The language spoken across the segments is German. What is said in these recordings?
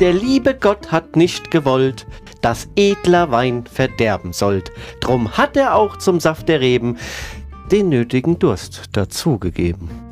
Der liebe Gott hat nicht gewollt, dass edler Wein verderben sollt. Drum hat er auch zum Saft der Reben den nötigen Durst dazugegeben.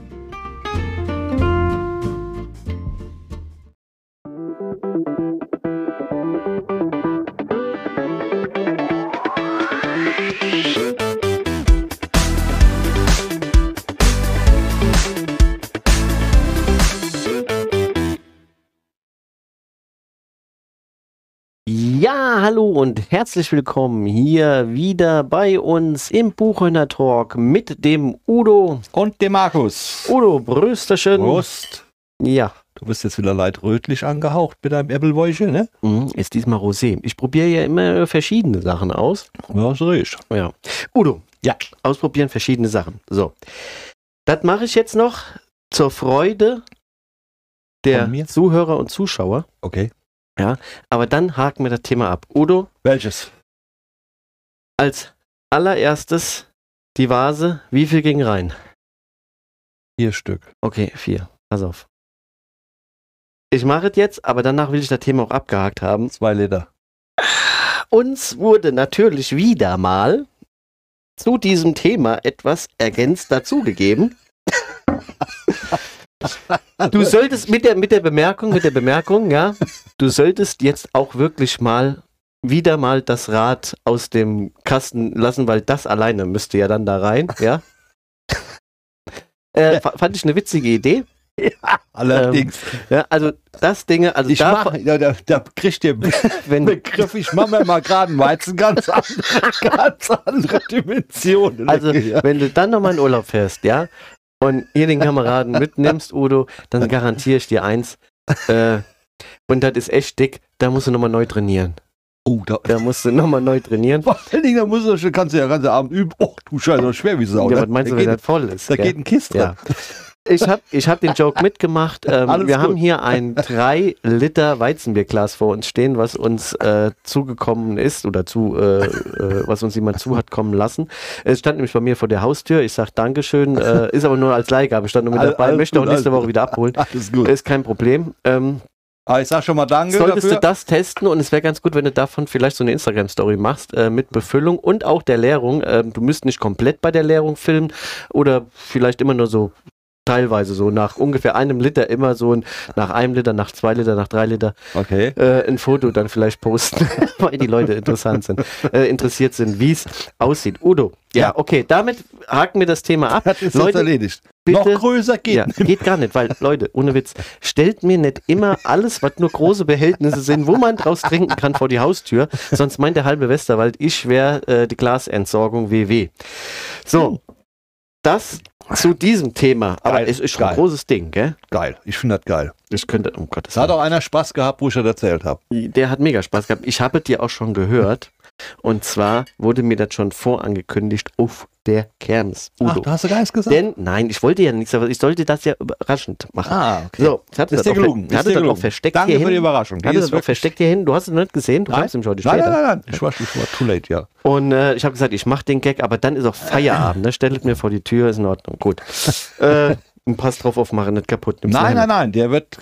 Hallo und herzlich willkommen hier wieder bei uns im Buchhörner Talk mit dem Udo. Und dem Markus. Udo, Brüsterchen. Prost. Ja, Du bist jetzt wieder leicht rötlich angehaucht mit deinem Äppelwäuche, ne? mhm, ist diesmal Rosé. Ich probiere ja immer verschiedene Sachen aus. Ja, so riecht. Ja. Udo, Ja. ausprobieren verschiedene Sachen. So. Das mache ich jetzt noch zur Freude der? Zuhörer und Zuschauer. Okay. Aber dann haken wir das Thema ab. Udo, Welches? als allererstes die Vase, wie viel ging rein? Vier Stück. Okay, vier. Pass auf. Ich mache es jetzt, aber danach will ich das Thema auch abgehakt haben. Zwei Liter. Uns wurde natürlich wieder mal zu diesem Thema etwas ergänzt dazugegeben. Du solltest mit der, mit der Bemerkung, mit der Bemerkung, ja, du solltest jetzt auch wirklich mal wieder mal das Rad aus dem Kasten lassen, weil das alleine müsste ja dann da rein, ja. Äh, fa- fand ich eine witzige Idee. Allerdings. Ja, also das Dinge, also ich da, mach, da, da, da kriegt ihr wenn, Begriff, ich mache mir mal gerade einen Weizen ganz andere, ganz andere Dimensionen. Also, ja. wenn du dann nochmal in Urlaub fährst, ja, und hier den Kameraden mitnimmst, Udo, dann garantiere ich dir eins. Äh, und das ist echt dick, da musst du nochmal neu trainieren. oh, da, Da musst du nochmal neu trainieren. vor allen Dingen, da musst du, schon- kannst du ja den ganzen Abend üben. Oh, du Scheiße, schwer wie Sau. ja, ne? was meinst du, da wenn geht, das voll ist? da gell? geht ein Kist. Ja. Ich habe ich hab den Joke mitgemacht. Ähm, wir gut. haben hier ein 3 Liter Weizenbierglas vor uns stehen, was uns äh, zugekommen ist oder zu, äh, äh, was uns jemand zu hat kommen lassen. Es stand nämlich bei mir vor der Haustür. Ich sage Dankeschön, äh, ist aber nur als Leihgabe, stand nur mit All- dabei, alles möchte auch nächste Woche wieder abholen. Alles gut. Ist kein Problem. Ähm, Aber ich sag schon mal Danke solltest dafür. du das testen und es wäre ganz gut, wenn du davon vielleicht so eine Instagram-Story machst äh, mit Befüllung und auch der Leerung. Ähm, du müsst nicht komplett bei der Leerung filmen oder vielleicht immer nur so teilweise so nach ungefähr einem Liter immer so ein, nach einem Liter, nach zwei Liter, nach drei Liter Okay. äh, ein Foto dann vielleicht posten, weil die Leute interessant sind, äh, interessiert sind, wie es aussieht. Udo, ja, Ja. okay, damit haken wir das Thema ab. Das ist jetzt Leute, erledigt. bitte- Noch größer geht Ja, geht gar nicht, weil, Leute, ohne Witz, stellt mir nicht immer alles, was nur große Behältnisse sind, wo man draus trinken kann, vor die Haustür. Sonst meint der halbe Westerwald, ich wäre äh, die Glasentsorgung WW. So, das zu diesem Thema. Aber Geil, es ist schon ein geil. großes Ding, gell? Geil. Ich finde das geil. Ich könnte, um Gottes Es hat auch einer Spaß gehabt, wo ich das erzählt habe. Der hat mega Spaß gehabt. Ich habe dir auch schon gehört. Und zwar wurde mir das schon vorangekündigt auf der Kermes. Ach, Udo. du hast ja gar nichts gesagt? Denn, nein, ich wollte ja nichts, aber ich sollte das ja überraschend machen. ah, okay. So, ich hatte ist das auch, gelungen. hatte das auch versteckt Danke hier für die. Überraschung. Die hatte ist das auch versteckt hier hin. Du hast es nicht gesehen. Du Nein. kamst nämlich heute Nein, später. nein, nein, nein. Ich war, ich war too late, ja. Und äh, ich habe gesagt, ich mache den Gag, aber dann ist auch Feierabend. Ne? Stellt mir vor die Tür, ist in Ordnung. Gut. äh, und Pass drauf auf, mache nicht kaputt. Nimm's Nein, nein, nein. Der wird,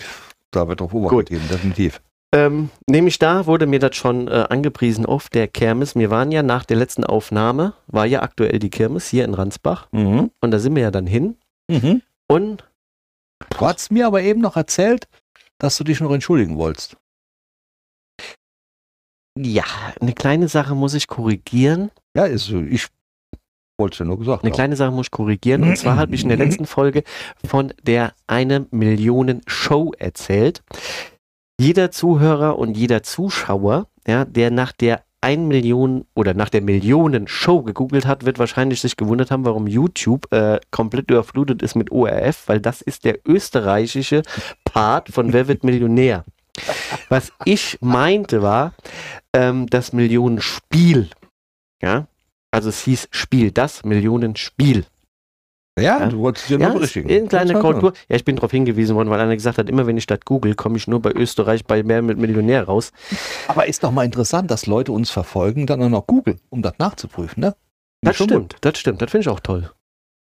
da wird drauf Gut. Obacht geben, definitiv. Ähm, nämlich da wurde mir das schon äh, angepriesen auf der Kirmes. Wir waren ja nach der letzten Aufnahme, war ja aktuell die Kirmes hier in Ransbach. Mhm. Und da sind wir ja dann hin. Mhm. Und Du hast mir aber eben noch erzählt, dass du dich noch entschuldigen wolltest. ja, eine kleine Sache muss ich korrigieren. Ja, ist. Ich wollte es ja nur gesagt Eine haben. kleine Sache muss ich korrigieren. Und zwar habe ich in der letzten Folge von der eine Millionen Show erzählt. Jeder Zuhörer und jeder Zuschauer, ja, der nach der 1 Million oder nach der Millionen Show gegoogelt hat, wird wahrscheinlich sich gewundert haben, warum YouTube äh, komplett überflutet ist mit ORF, weil das ist der österreichische Part von Wer wird Millionär. Was ich meinte war, ähm, das Millionenspiel. Ja, also es hieß Spiel, das Millionenspiel. Ja, Ja. du wolltest ja Ja, berichtigen. eine kleine Das Korrektur. Ja, ich bin darauf hingewiesen worden, weil einer gesagt hat, immer wenn ich das google, komme ich nur bei Österreich bei mehr mit Millionär raus. Aber ist doch mal interessant, dass Leute uns verfolgen, dann auch noch googeln, um das nachzuprüfen, ne? Das Schon stimmt, das stimmt, das finde ich auch toll.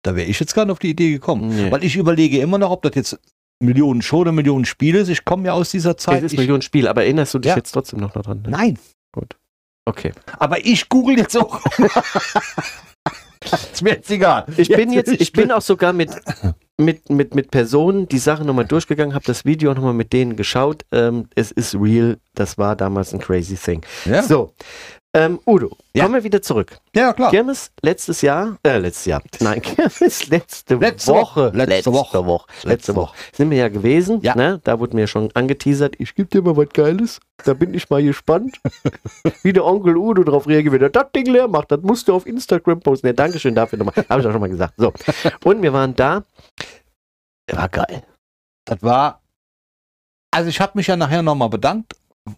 Da wäre ich jetzt gar nicht auf die Idee gekommen. Nee. Weil ich überlege immer noch, ob das jetzt Millionen Show oder Millionen Spiele ist. Ich komme ja aus dieser Zeit. Es ist Millionen Spiel, aber erinnerst du dich Ja. jetzt trotzdem noch daran? Ne? Nein, Okay. aber ich google jetzt auch. ist mir jetzt egal. Ich bin jetzt, ich bin auch sogar mit, mit, mit, mit Personen die Sache nochmal durchgegangen, habe das Video nochmal mit denen geschaut. Ähm, es ist real, das war damals ein crazy thing. Ja, So, ähm, Udo, Ja. kommen wir wieder zurück. ja klar. Kirmes letztes Jahr, äh, letztes Jahr, nein, Kirmes letzte, Letzte Woche, Woche, letzte Woche. letzte Letzte Woche, sind wir ja gewesen, Ja. Ne? da wurde mir schon angeteasert, ich gebe dir mal was Geiles, da bin ich mal gespannt, wie der Onkel Udo darauf reagiert, wenn er das Ding leer macht, das musst du auf Instagram posten, ja, Dankeschön dafür nochmal, habe ich auch schon mal gesagt, so, und wir waren da, war geil, Das war. Also ich habe mich ja nachher nochmal bedankt,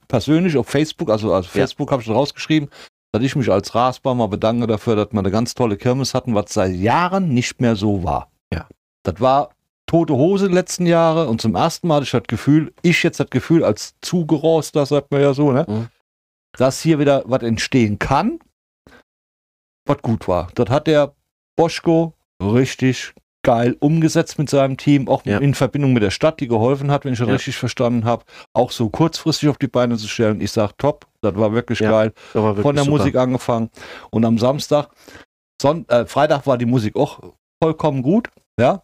persönlich auf Facebook, also auf Ja. Facebook habe ich rausgeschrieben, dass ich mich als Rasbar mal bedanke dafür, dass wir eine ganz tolle Kirmes hatten, was seit Jahren nicht mehr so war. Ja. Das war tote Hose die letzten Jahre und zum ersten Mal hatte ich das Gefühl, ich jetzt das Gefühl als Zugeroster, sagt man ja so, ne? Mhm. dass hier wieder was entstehen kann, was gut war. Das hat der Boschko richtig geil umgesetzt mit seinem Team, auch Ja. in Verbindung mit der Stadt, die geholfen hat, wenn ich das Ja. richtig verstanden habe, auch so kurzfristig auf die Beine zu stellen. Ich sag top, das war wirklich Ja, geil. war wirklich Von der super. Musik angefangen und am Samstag, Son äh, Freitag war die Musik auch vollkommen gut, ja.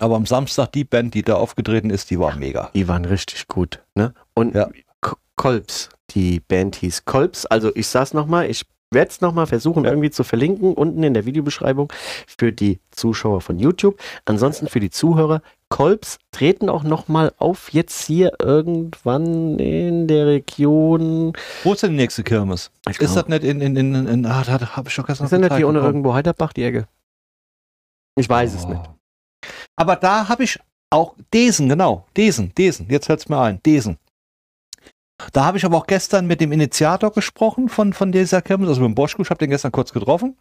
Aber am Samstag die Band, die da aufgetreten ist, die war mega. Die waren richtig gut. Ne? Und Kolbs, die Band hieß Kolbs. Also ich sag's nochmal, ich werde es nochmal versuchen irgendwie zu verlinken, unten in der Videobeschreibung für die Zuschauer von YouTube. Ansonsten für die Zuhörer, Kolbs treten auch nochmal auf jetzt hier irgendwann in der Region. Wo ist denn die nächste Kirmes? Ist das nicht in, in, in, in, in ah, da habe ich doch gestern ist das nicht hier ohne bekommen. irgendwo Heiderbach, die Ecke? Ich weiß es Oh. nicht. Aber da habe ich auch Desen, genau. Desen, Desen. Jetzt hört es mir ein. Desen. Da habe ich aber auch gestern mit dem Initiator gesprochen von, von dieser Kirmes, also mit dem Boschko. Ich habe den gestern kurz getroffen.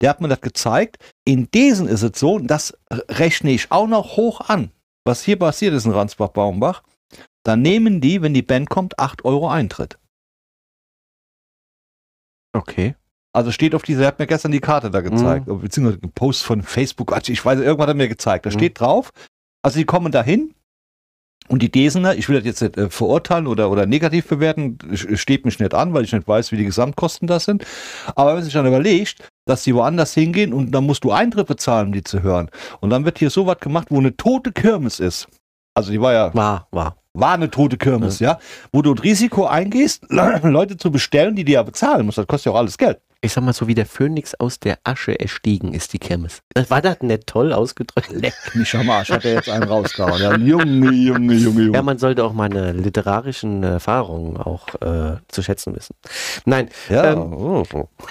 Der hat mir das gezeigt. In Desen ist es so, und das rechne ich auch noch hoch an, was hier passiert ist in Ransbach-Baumbach. Da nehmen die, wenn die Band kommt, 8 Euro Eintritt. Okay. Also steht auf dieser, er hat mir gestern die Karte da gezeigt, beziehungsweise einen Post von Facebook, also ich weiß, irgendwann hat er mir gezeigt, da Mhm. steht drauf, also die kommen dahin und die Desener, ich will das jetzt nicht äh, verurteilen oder, oder negativ bewerten, steht mich nicht an, weil ich nicht weiß, wie die Gesamtkosten das sind, aber wenn man sich dann überlegt, dass die woanders hingehen und dann musst du Eintritt bezahlen, um die zu hören. Und dann wird hier sowas gemacht, wo eine tote Kirmes ist, also die war ja War, war. war eine tote Kirmes, ja, wo du ein Risiko eingehst, Leute zu bestellen, die dir ja bezahlen musst, das kostet ja auch alles Geld. Ich sag mal so, wie der Phönix aus der Asche erstiegen ist, die Kirmes. War das nicht toll ausgedrückt? Leck mich am Arsch, hat er jetzt einen rausgehauen. Ja, Junge, Junge, Junge, Junge. Ja, man sollte auch meine literarischen Erfahrungen auch äh, zu schätzen wissen. Nein, Ja, ähm, oh.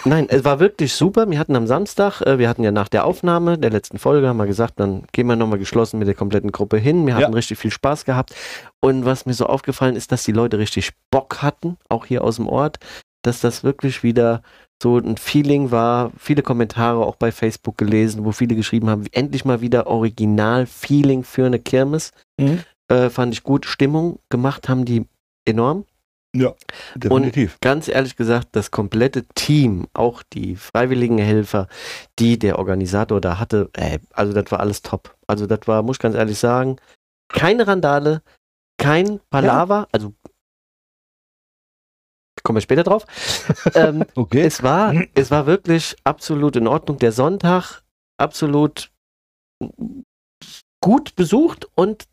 nein, es war wirklich super. Wir hatten am Samstag, äh, wir hatten ja nach der Aufnahme der letzten Folge, haben wir gesagt, dann gehen wir nochmal geschlossen mit der kompletten Gruppe hin. Wir hatten Ja. richtig viel Spaß gehabt. Und was mir so aufgefallen ist, dass die Leute richtig Bock hatten, auch hier aus dem Ort, dass das wirklich wieder so ein Feeling war. Viele Kommentare auch bei Facebook gelesen, wo viele geschrieben haben, endlich mal wieder Original-Feeling für eine Kirmes. Mhm. Äh, fand ich gut. Stimmung gemacht haben die enorm. definitiv. Ganz ehrlich gesagt, das komplette Team, auch die freiwilligen Helfer, die der Organisator da hatte, äh, also das war alles top. Also das war, muss ich ganz ehrlich sagen, keine Randale, kein Palaver, also kommen wir später drauf. ähm, okay. es war, es war wirklich absolut in Ordnung. Der Sonntag absolut gut besucht und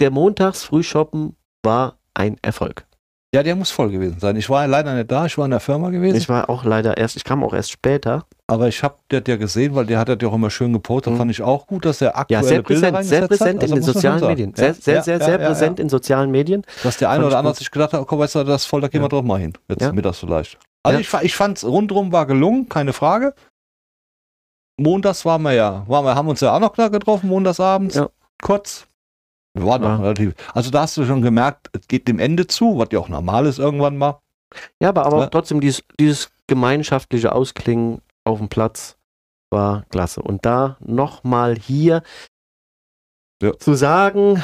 der Montags-Frühshoppen war ein Erfolg. Ja, der muss voll gewesen sein. Ich war leider nicht da, ich war in der Firma gewesen. Ich war auch leider erst, ich kam auch erst später. aber ich habe das ja gesehen, weil der hat das ja auch immer schön gepostet. Mhm. Fand ich auch gut, dass er Ja, aktuelle sehr Bilder präsent, sehr präsent. Also in den sozialen. Medien. Ja, Sehr, sehr, ja, sehr, ja, sehr ja, präsent ja. in sozialen Medien. Dass der eine Fand oder andere sich gedacht hat, komm, weißt du, das ist voll, da gehen wir Ja. doch mal hin. Jetzt Ja. mittags vielleicht. Also Ja. ich, ich fand's rundrum war gelungen, keine Frage. Montags waren wir ja, waren wir, haben uns ja auch noch da getroffen, montagsabends, Ja. kurz. Wir waren Ja. noch relativ. Also da hast du schon gemerkt, es geht dem Ende zu, was ja auch normal ist irgendwann mal. Ja, aber, aber Ja. trotzdem dieses, dieses gemeinschaftliche Ausklingen auf dem Platz war klasse. Und da nochmal hier Ja. zu sagen,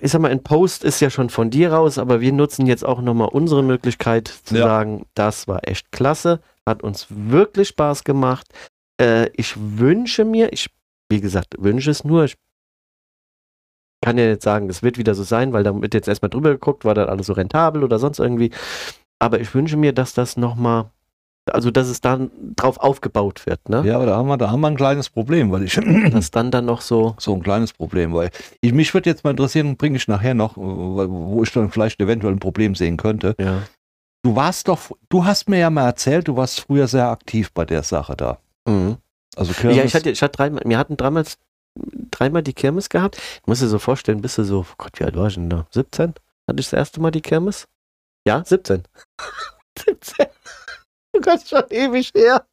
ich sag mal, ein Post ist ja schon von dir raus, aber wir nutzen jetzt auch nochmal unsere Möglichkeit zu Ja. sagen, das war echt klasse, hat uns wirklich Spaß gemacht. Äh, ich wünsche mir, ich, wie gesagt, wünsche es nur, ich kann ja jetzt sagen, es wird wieder so sein, weil da wird jetzt erstmal drüber geguckt, war das alles so rentabel oder sonst irgendwie. Aber ich wünsche mir, dass das nochmal, also dass es dann drauf aufgebaut wird, ne? Ja, aber da haben wir, da haben wir ein kleines Problem, weil ich Dass dann dann noch so, so ein kleines Problem, weil ich, mich würde jetzt mal interessieren, bringe ich nachher noch, wo ich dann vielleicht eventuell ein Problem sehen könnte. ja. Du warst doch, du hast mir ja mal erzählt, du warst früher sehr aktiv bei der Sache da. Mhm. Also Kirmes, Ja, ich hatte, ich hatte dreimal, wir hatten dreimal, dreimal die Kirmes gehabt. Ich muss dir so vorstellen, bist du so, oh Gott, wie alt war ich denn da? 17? Hatte ich das erste Mal die Kirmes? Ja, 17. 17. Oh Gott, schon ewig her.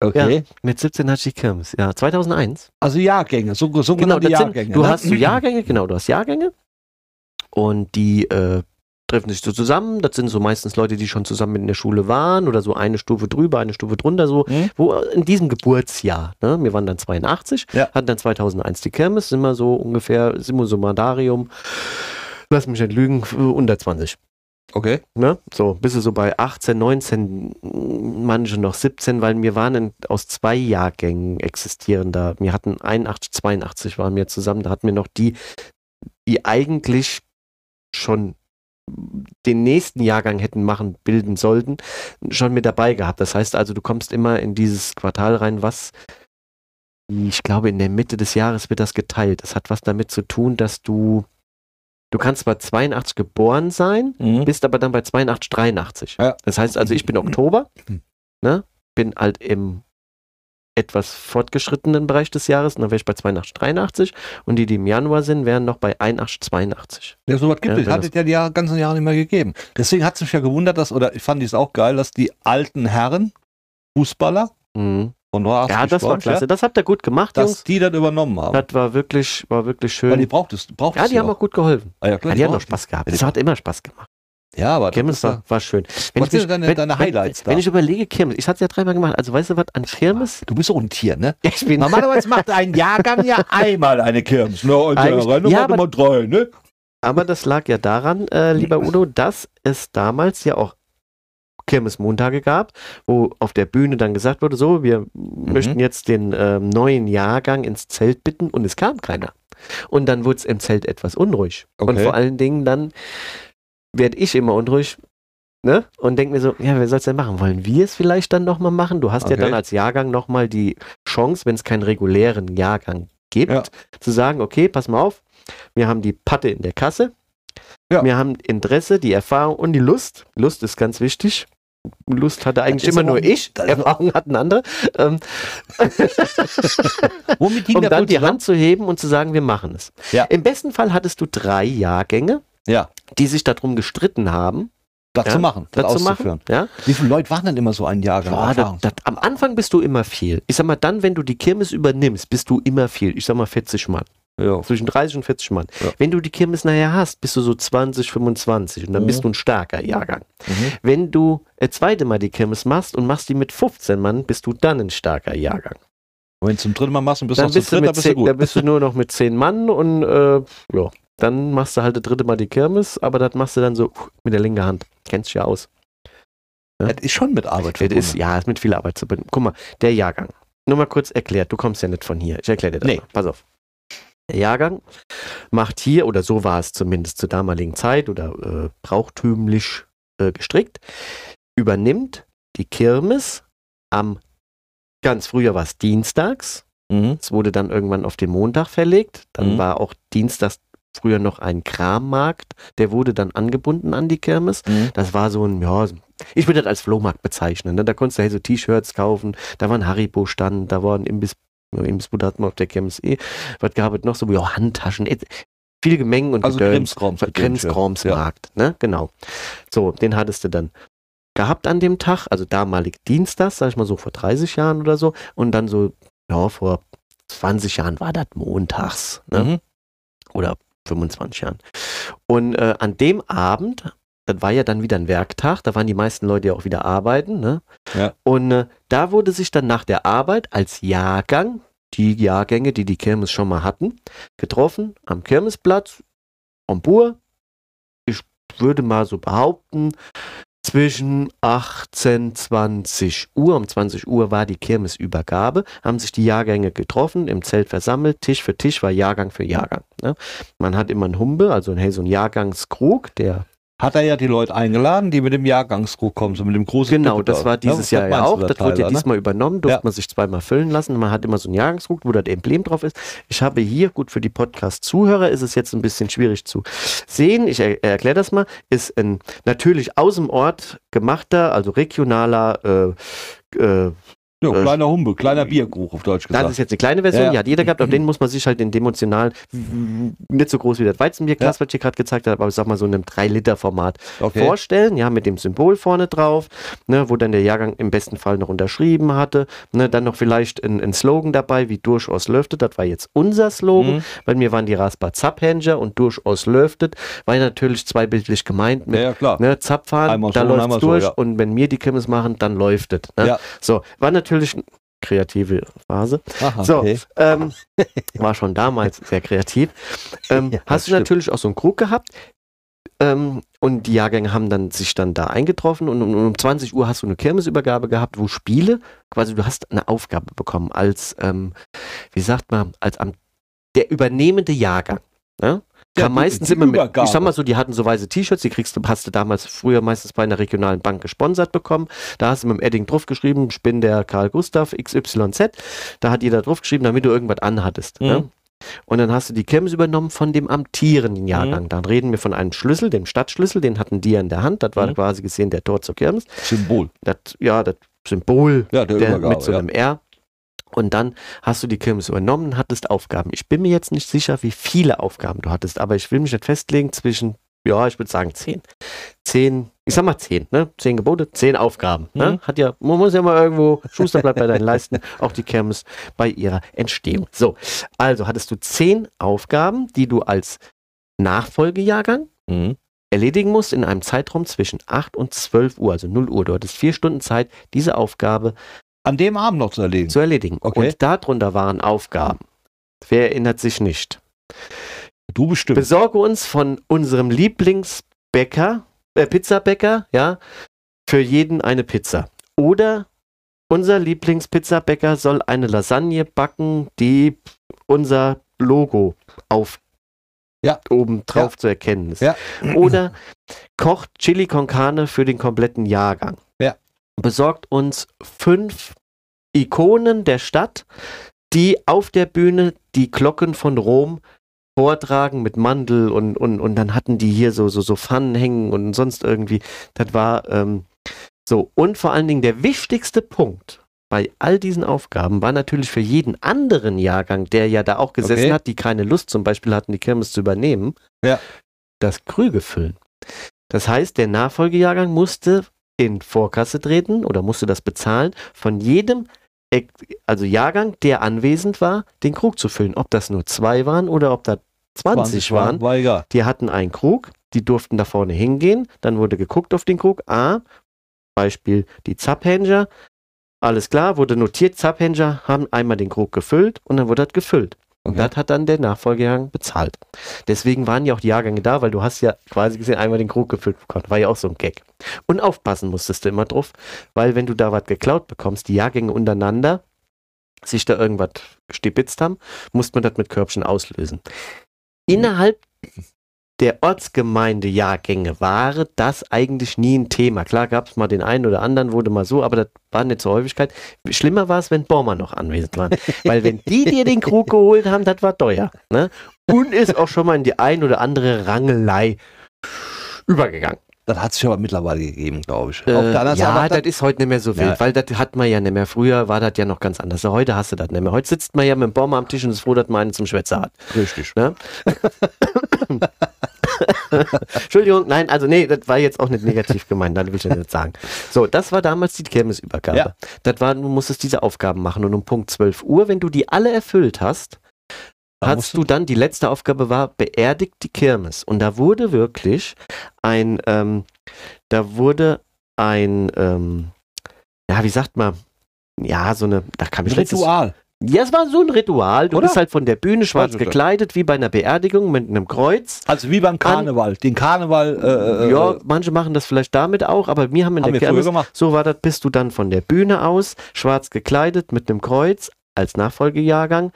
okay. Mit 17 hatte ich die Kirmes. Ja, 2001. Also Jahrgänge, so, so Genau, genannte das sind, Jahrgänge. du ne? hast so Jahrgänge, genau, du hast Jahrgänge. Und die äh, treffen sich so zusammen. Das sind so meistens Leute, die schon zusammen in der Schule waren oder so eine Stufe drüber, eine Stufe drunter, so Mhm. wo in diesem Geburtsjahr, ne, wir waren dann 82, Ja. hatten dann 2001 die Kirmes, sind wir so ungefähr, sind wir so Mandarium, lass mich nicht lügen, unter 20. Okay. Ne? So, bist du so bei 18, 19, manche noch 17, weil wir waren in, aus zwei Jahrgängen existierender. Wir hatten 81, 82 waren wir zusammen, da hatten wir noch die, die eigentlich schon den nächsten Jahrgang hätten machen, bilden sollten, schon mit dabei gehabt. Das heißt also, du kommst immer in dieses Quartal rein, was ich glaube, in der Mitte des Jahres wird das geteilt. Das hat was damit zu tun, dass du, du kannst zwar 82 geboren sein, Mhm. bist aber dann bei 82, 83. Ja. Das heißt also, ich bin Oktober, ne, bin halt im etwas fortgeschrittenen Bereich des Jahres und dann wäre ich bei 82, 83 und die, die im Januar sind, wären noch bei 81, 82. Ja, sowas gibt Ja, es. wenn Hat es ja die Jahr, ganzen Jahre nicht mehr gegeben. Deswegen hat es mich ja gewundert, dass, oder ich fand es auch geil, dass die alten Herren, Fußballer, Mhm. von Noah Ja, das war klasse. Das habt ihr gut gemacht, dass Jungs. die das übernommen haben. Das war wirklich, war wirklich Weil die schön. brauchtest, brauchtest Ja, die haben auch gut geholfen. Ah, ja, klar, Ja, die haben noch brauchtest Spaß gehabt. Ja, die Das hat immer Spaß gemacht. Ja, aber Kirmes ja- war, war schön. Was sind deine- deine Highlights wenn, da? Wenn ich überlege, Kirmes, ich hatte es ja dreimal gemacht. Also weißt du was, an Kirmes? Du bist so ein Tier, ne? Ja, ich bin, Normalerweise macht ein Jahrgang ja einmal eine Kirmes. Ne? Und Eigentlich- der Rennen ja, macht aber- drei, ne? aber das lag ja daran, äh, lieber Udo, dass es damals ja auch Kirmesmontage gab, wo auf der Bühne dann gesagt wurde, so, wir Mhm. möchten jetzt den ähm, neuen Jahrgang ins Zelt bitten und es kam keiner. Und dann wurde es im Zelt etwas unruhig. Und Okay. vor allen Dingen dann werde ich immer unruhig, ne? Und denke mir so, ja, wer soll es denn machen? Wollen wir es vielleicht dann nochmal machen? Du hast ja Okay. dann als Jahrgang nochmal die Chance, wenn es keinen regulären Jahrgang gibt, Ja. zu sagen, okay, pass mal auf, wir haben die Patte in der Kasse, Ja. wir haben Interesse, die Erfahrung und die Lust. Lust ist ganz wichtig. Lust hatte eigentlich immer nur ich, Erfahrung hatten andere. Ähm, Womit hing um dann die? Hand zu heben und zu sagen, wir machen es. Ja. Im besten Fall hattest du drei Jahrgänge, Ja, die sich darum gestritten haben, das Ja, zu machen, das, das zu auszuführen. machen. Ja? Wie viele Leute waren denn immer so ein Jahrgang? Boah, das, Erfahrung? das, am Anfang bist du immer viel. Ich sag mal, dann, wenn du die Kirmes übernimmst, bist du immer viel. Ich sag mal 40 Mann. ja. Zwischen 30 und 40 Mann. Ja. Wenn du die Kirmes nachher hast, bist du so 20, 25 und dann Mhm. bist du ein starker Jahrgang. Mhm. Wenn du das zweite Mal die Kirmes machst und machst die mit 15 Mann, bist du dann ein starker Jahrgang. Und wenn du zum dritten Mal machst und bist dann noch zu bist, du dritt, dann bist du gut. dann bist du nur noch mit 10 Mann und äh, ja, dann machst du halt das dritte Mal die Kirmes, aber das machst du dann so mit der linken Hand. Kennst du ja aus. Das ist schon mit Arbeit verbunden. ist, ja, ist mit viel Arbeit zu binden. Guck mal, der Jahrgang. Nur mal kurz erklärt, du kommst ja nicht von hier. Ich erkläre dir das Nee. mal. Pass auf. Der Jahrgang macht hier, oder so war es zumindest zur damaligen Zeit oder äh, brauchtümlich äh, gestrickt, übernimmt die Kirmes am, ganz früher war es dienstags, Mhm. es wurde dann irgendwann auf den Montag verlegt, dann Mhm. war auch dienstags früher noch ein Krammarkt, der wurde dann angebunden an die Kirmes. Mhm. Das war so ein, ja, ich würde das als Flohmarkt bezeichnen. Ne? Da konntest du hey, so T-Shirts kaufen, da war ein Haribo-Stand, da war ein Imbiss, ja, Imbissbude hatten wir auf der Kirmes eh. Was gab es noch so? Ja, Handtaschen, viel Gemengen und Also. Krimskrams. Krimskramsmarkt, ne? Genau. So, den hattest du dann gehabt an dem Tag, also damalig Dienstags, sag ich mal so vor 30 Jahren oder so, und dann so, ja, vor 20 Jahren war das montags, ne? Mhm. oder 25 Jahren. Und äh, an dem Abend, das war ja dann wieder ein Werktag, da waren die meisten Leute ja auch wieder arbeiten, ne? Ja. Und äh, da wurde sich dann nach der Arbeit als Jahrgang, die Jahrgänge, die die Kirmes schon mal hatten, getroffen am Kirmesplatz, am Bur. Ich würde mal so behaupten, zwischen 18, 20 Uhr. Um 20 Uhr war die Kirmesübergabe, haben sich die Jahrgänge getroffen, im Zelt versammelt, Tisch für Tisch war Jahrgang für Jahrgang. Ne? Man hat immer einen Humbe, also einen, so einen Jahrgangskrug, der hat er ja die Leute eingeladen, die mit dem Jahrgangskrug kommen, so mit dem großen Genau, Tippel das da. war dieses Ja, Jahr ja auch. Das wurde ja ne? diesmal übernommen, durfte Ja. man sich zweimal füllen lassen. Man hat immer so einen Jahrgangskrug, wo das Emblem drauf ist. Ich habe hier, gut für die Podcast-Zuhörer ist es jetzt ein bisschen schwierig zu sehen. Ich er erkläre das mal. Ist ein natürlich aus dem Ort gemachter, also regionaler äh, äh, Ja, Äh, kleiner Humbe, kleiner Bierkrug auf Deutsch Das gesagt. ist jetzt eine kleine Version, Ja, die ja. hat jeder gehabt, aber den muss man sich halt in dem emotionalen, nicht so groß wie das Weizenbierglas, was ich hier gerade gezeigt habe, aber ich sag mal so in einem 3-Liter-Format okay. vorstellen, ja, mit dem Symbol vorne drauf, ne, wo dann der Jahrgang im besten Fall noch unterschrieben hatte, ne, dann noch vielleicht ein, ein Slogan dabei, wie durchaus löftet, das war jetzt unser Slogan, Mhm. bei mir waren die Raspa Zapphänger und durchaus löftet, war ja natürlich zweibildlich gemeint mit Ja, ja, klar. ne, Zapfhahn, da so läuft's so, durch ja. und wenn wir die Kirmes machen, dann läuft es. Ne? Ja. So, war natürlich eine kreative Phase. Aha, So, okay. ähm, war schon damals sehr kreativ. Ähm, Ja, hast du stimmt. natürlich auch so einen Krug gehabt. Ähm, und die Jahrgänge haben dann sich dann da eingetroffen und um, um 20 Uhr hast du eine Kirmesübergabe gehabt, wo Spiele, quasi du hast eine Aufgabe bekommen als, ähm, wie sagt man, als am, der übernehmende Jahrgang. Ne? Ja, Kam meistens immer mit, ich sag mal so, die hatten so weiße T-Shirts, die kriegst du, hast du damals früher meistens bei einer regionalen Bank gesponsert bekommen. Da hast du mit dem Edding drauf geschrieben, ich bin der Karl Gustav XYZ. Da hat jeder drauf geschrieben, damit du irgendwas anhattest. Mhm. Ne? Und dann hast du die Kirmes übernommen von dem amtierenden Mhm. Jahrgang. Dann reden wir von einem Schlüssel, dem Stadtschlüssel, den hatten die ja in der Hand. Das war Mhm. quasi gesehen der Tor zur Kirmes. Symbol. Das, ja, das Symbol Ja, der, der, mit so einem R. Und dann hast du die Kirmes übernommen hattest Aufgaben. Ich bin mir jetzt nicht sicher, wie viele Aufgaben du hattest, aber ich will mich nicht festlegen zwischen, ja, ich würde sagen zehn. Zehn, ich sag mal zehn, ne? Zehn Gebote, zehn Aufgaben. Ne? Mhm. Hat ja, man muss ja mal irgendwo, Schuster bleibt bei deinen Leisten, auch die Kirmes bei ihrer Entstehung. So, also hattest du zehn Aufgaben, die du als Nachfolgejahrgang Ja. Mhm. erledigen musst in einem Zeitraum zwischen 8 und 12 Uhr, also 0 Uhr. Du hattest vier Stunden Zeit, diese Aufgabe An dem Abend noch zu erledigen. zu erledigen. Okay. Und darunter waren Aufgaben. Wer erinnert sich nicht? Du bestimmt. Besorge uns von unserem Lieblingsbäcker, äh, Pizzabäcker, ja, für jeden eine Pizza. Oder unser Lieblingspizzabäcker soll eine Lasagne backen, die unser Logo auf Ja. oben drauf zu erkennen ist. Ja. Oder kocht Chili con Carne für den kompletten Jahrgang. Ja. Besorgt uns fünf Ikonen der Stadt, die auf der Bühne die Glocken von Rom vortragen mit Mandel und, und, und dann hatten die hier so, so, so Pfannen hängen und sonst irgendwie. Das war ähm, so. Und vor allen Dingen der wichtigste Punkt bei all diesen Aufgaben war natürlich für jeden anderen Jahrgang, der ja da auch gesessen Okay. hat, die keine Lust zum Beispiel hatten, die Kirmes zu übernehmen, Ja. das Krüge füllen. Das heißt, der Nachfolgejahrgang musste in Vorkasse treten oder musste das bezahlen, von jedem also Jahrgang, der anwesend war, den Krug zu füllen. Ob das nur zwei waren oder ob da 20, waren. War egal. Die hatten einen Krug, die durften da vorne hingehen, dann wurde geguckt auf den Krug. A, Beispiel die Zapphänger. Alles klar, wurde notiert, Zapphänger haben einmal den Krug gefüllt und dann wurde das gefüllt. Und Okay. das hat dann der Nachfolgejahrgang bezahlt. Deswegen waren ja auch die Jahrgänge da, weil du hast ja quasi gesehen einmal den Krug gefüllt bekommen. War ja auch so ein Gag. Und aufpassen musstest du immer drauf, weil wenn du da was geklaut bekommst, die Jahrgänge untereinander sich da irgendwas gestibitzt haben, musste man das mit Körbchen auslösen. Innerhalb der Ortsgemeinde-Jahrgänge war das eigentlich nie ein Thema. Klar gab es mal den einen oder anderen, wurde mal so, aber das war nicht zur Häufigkeit. Schlimmer war es, wenn Bormer noch anwesend waren. Weil wenn die dir den Krug geholt haben, das war teuer. Ne? Und ist auch schon mal in die ein oder andere Rangelei übergegangen. Das hat es ja aber mittlerweile gegeben, glaube ich. Äh, ja, das ist heute nicht mehr so wild, Ja. weil das hat man ja nicht mehr. Früher war das ja noch ganz anders. Heute hast du das nicht mehr. Heute sitzt man ja mit dem Baum am Tisch und ist froh, dass man einen zum Schwätzer hat. richtig. Ne? Entschuldigung, nein, also nee, das war jetzt auch nicht negativ gemeint, das will ich ja nicht sagen. So, das war damals die Kirmesübergabe. Ja. Das war, du musstest diese Aufgaben machen und um Punkt 12 Uhr, wenn du die alle erfüllt hast, hast du dann, die letzte Aufgabe war, beerdigt die Kirmes. Und da wurde wirklich ein, ähm, da wurde ein, ähm, ja, wie sagt man, ja, so eine, da kam ich Ein letztes, Ritual. Ja, es war so ein Ritual. Du Oder? bist halt von der Bühne schwarz gekleidet, wie bei einer Beerdigung mit einem Kreuz. Also wie beim Karneval. Den Karneval. Äh, äh, ja, manche machen das vielleicht damit auch, aber wir haben in Haben der gemacht. so war das, bist du dann von der Bühne aus, schwarz gekleidet mit einem Kreuz als Nachfolgejahrgang,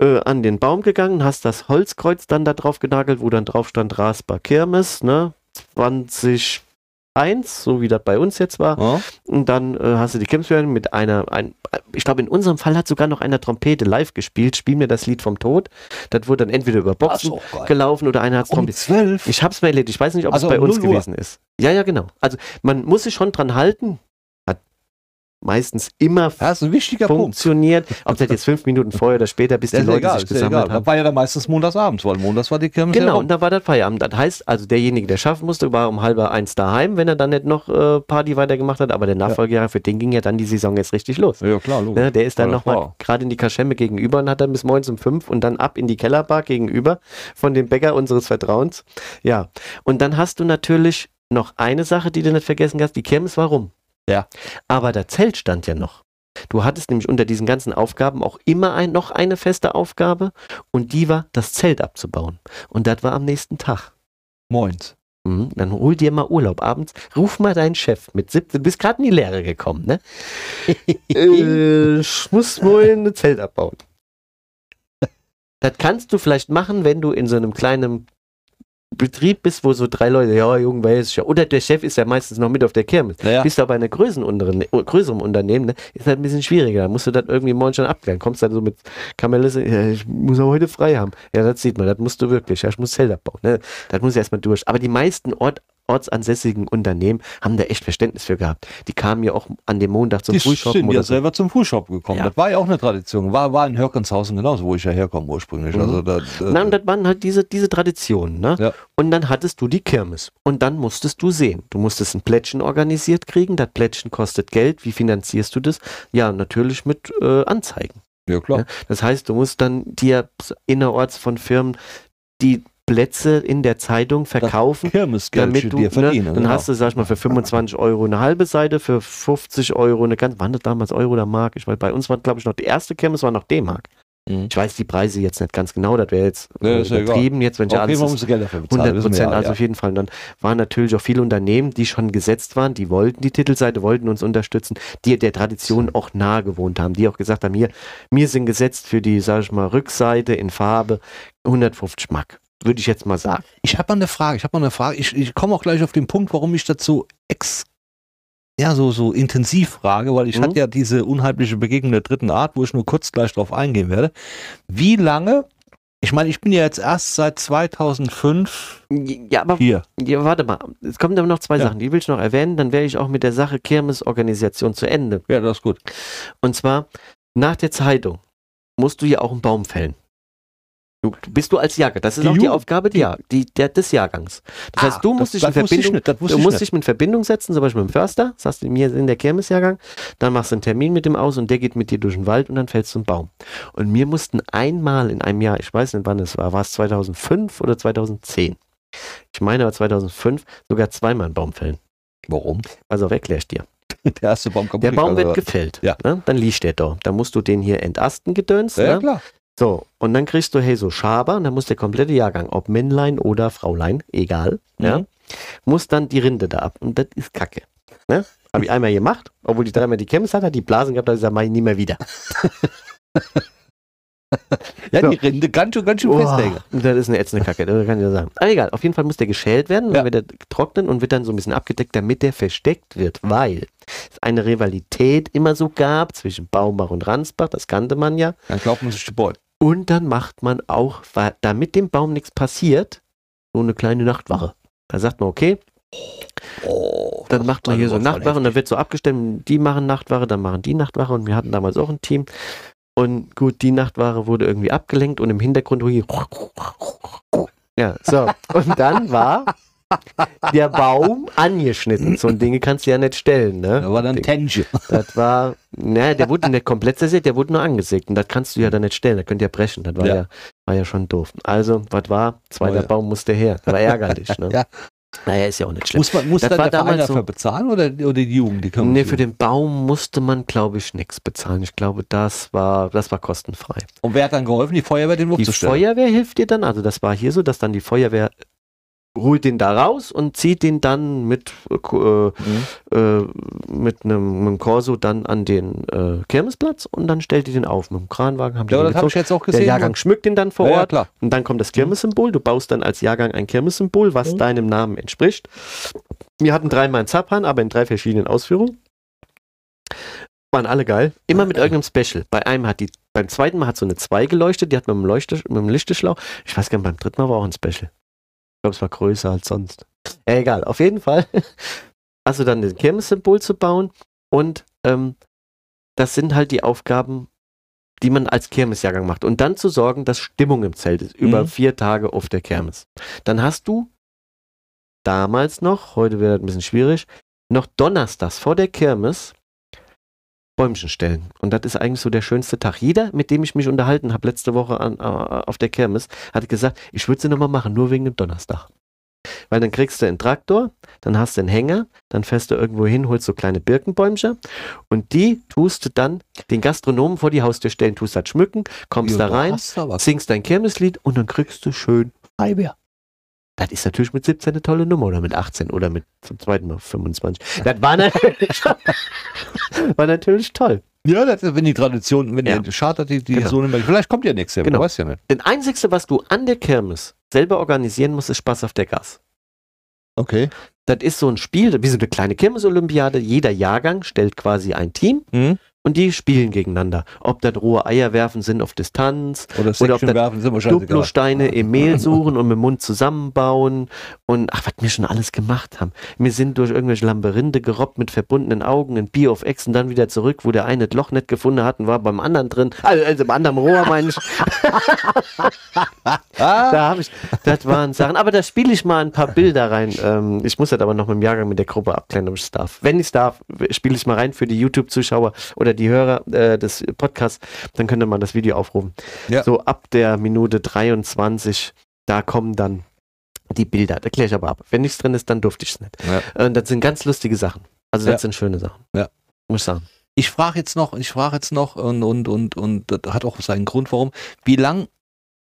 äh, an den Baum gegangen, hast das Holzkreuz dann da drauf genagelt, wo dann drauf stand Rasper Kirmes, ne, 2001, so wie das bei uns jetzt war. Ja. Und dann äh, hast du die Kirmesfeier mit einer, ein, ich glaube, in unserem Fall hat sogar noch einer Trompete live gespielt. Spiel mir das Lied vom Tod. Das wurde dann entweder über Boxen geil. gelaufen oder einer hat Um Trompete. zwölf. Ich hab's mir erledigt. Ich weiß nicht, ob Also es bei um uns 0 Uhr. gewesen ist. Ja, ja, genau. Also man muss sich schon dran halten. Meistens immer Das ist ein wichtiger Punkt. funktioniert. Ob das jetzt fünf Minuten vorher oder später, bis die Das ist Leute egal, sich ist ja gesammelt egal. haben. Das war ja dann meistens montagsabends, weil montags war die Kirmes ja Genau, und da war das Feierabend. Das heißt, also derjenige, der schaffen musste, war um halber eins daheim, wenn er dann nicht noch äh, Party weitergemacht hat. Aber der Nachfolger, für den ging ja dann die Saison jetzt richtig los. Ja, klar, logisch. Ne, der ist dann Ja, nochmal gerade in die Kaschemme gegenüber und hat dann bis morgens um fünf und dann ab in die Kellerbar gegenüber von dem Bäcker unseres Vertrauens. Ja, und dann hast du natürlich noch eine Sache, die du nicht vergessen hast, die Kirmes war rum. Ja. Aber der Zelt stand ja noch. Du hattest nämlich unter diesen ganzen Aufgaben auch immer ein, noch eine feste Aufgabe und die war, das Zelt abzubauen. Und das war am nächsten Tag. Moins. Mhm, dann hol dir mal Urlaub abends, ruf mal deinen Chef mit 17, du bist gerade in die Lehre gekommen, ne? äh, ich muss wohl ein Zelt abbauen. Das kannst du vielleicht machen, wenn du in so einem kleinen Betrieb bist, wo so drei Leute, ja, Junge, weiß ich ja. Oder der Chef ist ja meistens noch mit auf der Kirmes. Naja, Bist du aber in einer größeren, Unternehmen, ne, ist halt ein bisschen schwieriger. Da musst du das irgendwie morgen schon abklären. Kommst dann so mit Kamelisse, ja, ich muss auch heute frei haben. Ja, das sieht man, das musst du wirklich. Ja, ich muss Zelt abbauen. Ne? Das muss erstmal durch. Aber die meisten Ort, ortsansässigen Unternehmen haben da echt Verständnis für gehabt. Die kamen ja auch an dem Montag zum die Frühshoppen sind oder ja so. selber zum Frühshop gekommen. Ja. Das war ja auch eine Tradition. War, war in Hörkenshausen genauso, wo ich ja herkomme ursprünglich. Mhm. Also da, Na, und das waren halt diese, diese Traditionen. Ne? Ja. Und dann hattest du die Kirmes. Und dann musstest du sehen. Du musstest ein Plättchen organisiert kriegen. Das Plättchen kostet Geld. Wie finanzierst du das? Ja, natürlich mit äh, Anzeigen. ja, klar. Ja, das heißt, du musst dann dir innerorts von Firmen die Plätze in der Zeitung verkaufen, damit du, dir ne, verdienen. dann genau. hast du, sag ich mal, für 25 Euro eine halbe Seite, für 50 Euro eine ganz, waren das damals Euro oder Mark? Ich weiß, bei uns war, glaube ich, noch die erste Kirmes war noch D-Mark. Mhm. Ich weiß die Preise jetzt nicht ganz genau, das wäre jetzt Ja, äh, ist ja übertrieben, jetzt, wenn ich alles du Geld dafür bezahlen. 100 wissen wir Prozent, also ja. auf jeden Fall. Und dann waren natürlich auch viele Unternehmen, die schon gesetzt waren, die wollten die Titelseite, wollten uns unterstützen, die der Tradition auch nahe gewohnt haben, die auch gesagt haben, hier, wir sind gesetzt für die, sag ich mal, Rückseite in Farbe 150 Mark, würde ich jetzt mal sagen. Ich habe mal eine Frage. Ich habe mal eine Frage. Ich, ich komme auch gleich auf den Punkt, warum ich dazu ex ja, so, so intensiv frage, weil ich Mhm. hatte ja diese unheimliche Begegnung der dritten Art, wo ich nur kurz gleich drauf eingehen werde. Wie lange, ich meine, ich bin ja jetzt erst seit 2005 Ja, aber hier. ja, warte mal, es kommen aber noch zwei Ja. Sachen, die will ich noch erwähnen, dann wäre ich auch mit der Sache Kirmesorganisation zu Ende. Ja, das ist gut. Und zwar, nach der Zeitung musst du ja auch einen Baum fällen. Du, bist du als Jäger. Das ist Die auch die Jugend- Aufgabe die, die, der, des Jahrgangs. Das heißt, du musst Ah, das, dich in Verbindung nicht, Du musst dich in Verbindung setzen, zum Beispiel mit dem Förster, das hast du mir in der Kirmesjahrgang, dann machst du einen Termin mit dem aus und der geht mit dir durch den Wald und dann fällst du einen Baum. Und wir mussten einmal in einem Jahr, ich weiß nicht wann es war, war es 2005 oder 2010? Ich meine aber 2005 sogar zweimal einen Baum fällen. Warum? Also erkläre ich dir. Der erste Baum kaputt. Der Baum gegangen, wird gefällt. Ja. Ne? Dann liegt der da. Dann musst du den hier entasten gedönst. Ja, ja, ne? klar. So, und dann kriegst du, hey, so Schaber, und dann muss der komplette Jahrgang, ob Männlein oder Fraulein, egal, ja, Mhm. muss dann die Rinde da ab. Und das ist Kacke. Ne? Habe ich einmal gemacht, obwohl ich dreimal die Chemie hatte, hat die Blasen gehabt, da gesagt, mach ich nie mehr wieder. Ja, So. die Rinde ganz schön, ganz schön festhängen. Und das ist eine ätzende Kacke, das kann ich ja sagen. Aber egal, auf jeden Fall muss der geschält werden, Ja. dann wird er trocknen und wird dann so ein bisschen abgedeckt, damit der versteckt wird, weil es eine Rivalität immer so gab zwischen Baumbach und Ransbach, das kannte man ja. Dann glaubt man sich Beute. Und dann macht man auch, damit dem Baum nichts passiert, so eine kleine Nachtwache. Da sagt man, okay, Oh, dann macht man hier so Nachtwache und dann wird so abgestimmt, die machen Nachtwache, dann machen die Nachtwache und wir hatten damals auch ein Team. Und gut, die Nachtwache wurde irgendwie abgelenkt und im Hintergrund hier. Ja, so. Und dann war der Baum angeschnitten. So ein Ding kannst du ja nicht stellen, ne? Da war dann Tension. Das war, ne, der wurde nicht komplett zersägt, der wurde nur angesägt. Und das kannst du ja dann nicht stellen, da könnt ihr ja brechen. Das war ja, Ja. war ja schon doof. Also, was war? Zweiter Oh ja. Baum musste her. Das war ärgerlich, ne? Ja. Naja, ist ja auch nicht schlimm. Muss, man, muss Das dann war der Verein damals so- dafür bezahlen oder, oder die Jugend? Die Nee, für den Baum musste man, glaube ich, nichts bezahlen. Ich glaube, das war, das war kostenfrei. Und wer hat dann geholfen, die Feuerwehr den Die aufzustellen? Feuerwehr hilft dir dann, also das war hier so, dass dann die Feuerwehr holt den da raus und zieht den dann mit, äh, ko- Mhm. äh, äh, mit einem, Corso dann an den äh, Kirmesplatz und dann stellt die den auf. Mit dem Kranwagen haben die Ja, das habe ich jetzt auch Der gesehen. Jahrgang schmückt den dann vor ja, ja, Ort klar. und dann kommt das Kirmessymbol. Du baust dann als Jahrgang ein Kirmessymbol, was Mhm. deinem Namen entspricht. Wir hatten dreimal in Zappan, aber in drei verschiedenen Ausführungen. Waren alle geil. Immer mit irgendeinem Special. Bei einem hat die, beim zweiten Mal hat so eine 2 geleuchtet, die hat mit dem, Leuchte, mit dem Lichterschlauch. Ich weiß gar nicht, beim dritten Mal war auch ein Special. Ich glaube, es war größer als sonst. Ja, egal, auf jeden Fall. Also dann das Kirmessymbol zu bauen und ähm, das sind halt die Aufgaben, die man als Kirmesjahrgang macht. Und dann zu sorgen, dass Stimmung im Zelt ist, über Mhm. vier Tage auf der Kirmes. Dann hast du damals noch, heute wird das ein bisschen schwierig, noch donnerstags vor der Kirmes Bäumchen stellen. Und das ist eigentlich so der schönste Tag. Jeder, mit dem ich mich unterhalten habe letzte Woche an, äh, auf der Kirmes, hat gesagt, ich würde sie nochmal machen, nur wegen dem Donnerstag. Weil dann kriegst du einen Traktor, dann hast du einen Hänger, dann fährst du irgendwo hin, holst so kleine Birkenbäumchen und die tust du dann den Gastronomen vor die Haustür stellen, tust das schmücken, kommst Ja, da rein, singst dein Kirmeslied und dann kriegst du schön Freibier. Das ist natürlich mit 17 eine tolle Nummer oder mit 18 oder mit zum zweiten Mal 25. Das war natürlich, war natürlich toll. Ja, das ist, wenn die Tradition, wenn Ja. der Charter die, die Genau. so mehr. Vielleicht kommt ja nächstes Jahr, Genau. man weiß ja nicht. Das Einzige, was du an der Kirmes selber organisieren musst, ist Spaß auf der Gas. Okay. Das ist so ein Spiel, wie so eine kleine Kirmesolympiade. Jeder Jahrgang stellt quasi ein Team Mhm. Und die spielen gegeneinander. Ob das rohe Eier werfen sind auf Distanz, Oder Oder ob das. Duplosteine im Mehl suchen und mit dem Mund zusammenbauen und ach, was wir schon alles gemacht haben. Wir sind durch irgendwelche Labyrinthe gerobbt mit verbundenen Augen, ein Bier auf Ex und dann wieder zurück, wo der eine das Loch nicht gefunden hat und war beim anderen drin. Also, also beim anderen Rohr meine ich. Da habe ich, das waren Sachen. Aber da spiele ich mal ein paar Bilder rein. Ähm, ich muss das aber noch mit dem Jahrgang mit der Gruppe abklären, ob ich es darf. Wenn ich es darf, spiele ich mal rein für die YouTube-Zuschauer oder die Hörer äh, des Podcasts. Dann könnte man das Video aufrufen. Ja. So ab der Minute 23, da kommen dann die Bilder. Da kläre ich aber ab. Wenn nichts drin ist, dann durfte ich es nicht. Ja. Äh, das sind ganz lustige Sachen. Also das Ja. sind schöne Sachen. Ja. Muss ich sagen. ich frage jetzt noch, ich frage jetzt noch und, und, und, und das hat auch seinen Grund, warum. Wie lang,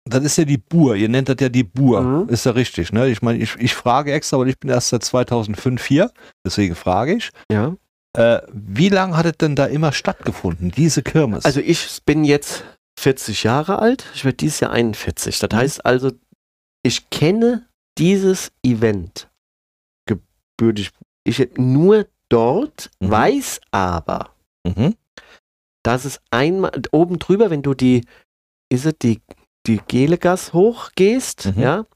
das ist ja die Bur, ihr nennt das ja die Bur, Mhm. ist ja richtig, ne? Ich meine, ich, ich frage extra, weil ich bin erst seit 2005 hier, deswegen frage ich. Ja. Äh, wie lange hat es denn da immer stattgefunden, diese Kirmes? Also ich bin jetzt 40 Jahre alt. Ich werde dieses Jahr 41. Das Mhm. heißt also, ich kenne dieses Event gebürtig. Ich nur dort, Mhm. weiß aber, mhm. dass es einmal oben drüber, wenn du die, ist es die, die Gelegas hochgehst, Mhm. ja,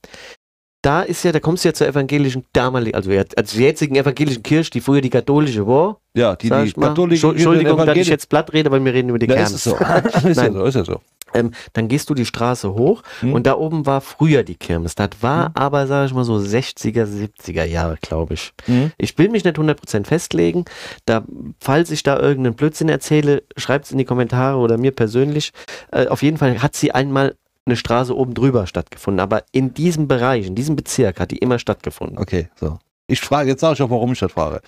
da ist ja, da kommst du ja zur evangelischen damaligen, also also der jetzigen evangelischen Kirche, die früher die katholische war, Ja, die, die katholische Entschu- Entschuldigung, dass ich jetzt platt rede, weil wir reden über die Ja, Kerns. ist so. ist ja so, ist ja so. ähm, dann gehst du die Straße hoch Mhm. und da oben war früher die Kirmes. Das war Mhm. aber, sag ich mal, so 60er, 70er Jahre, glaube ich. Mhm. Ich will mich nicht 100% festlegen. Da, falls ich da irgendeinen Blödsinn erzähle, schreibt es in die Kommentare oder mir persönlich. Äh, auf jeden Fall hat sie einmal eine Straße oben drüber stattgefunden. Aber in diesem Bereich, in diesem Bezirk hat die immer stattgefunden. Okay, so. Ich frage, jetzt sage ich auch, warum ich das frage.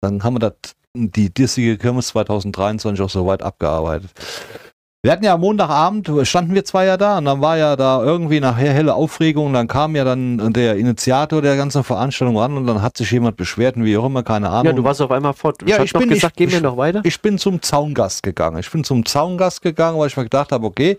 Dann haben wir das, die dissige Kirmes 2023 auch so weit abgearbeitet. Wir hatten ja am Montagabend, standen wir zwei ja da und dann war ja da irgendwie nachher helle Aufregung und dann kam ja dann der Initiator der ganzen Veranstaltung ran und dann hat sich jemand beschwert und wie auch immer, keine Ahnung. Ja, du warst auf einmal fort. Ja, ich noch bin- gesagt, ich- gehen wir ich- noch weiter? ich bin zum Zaungast gegangen. Ich bin zum Zaungast gegangen, weil ich mir gedacht habe, okay,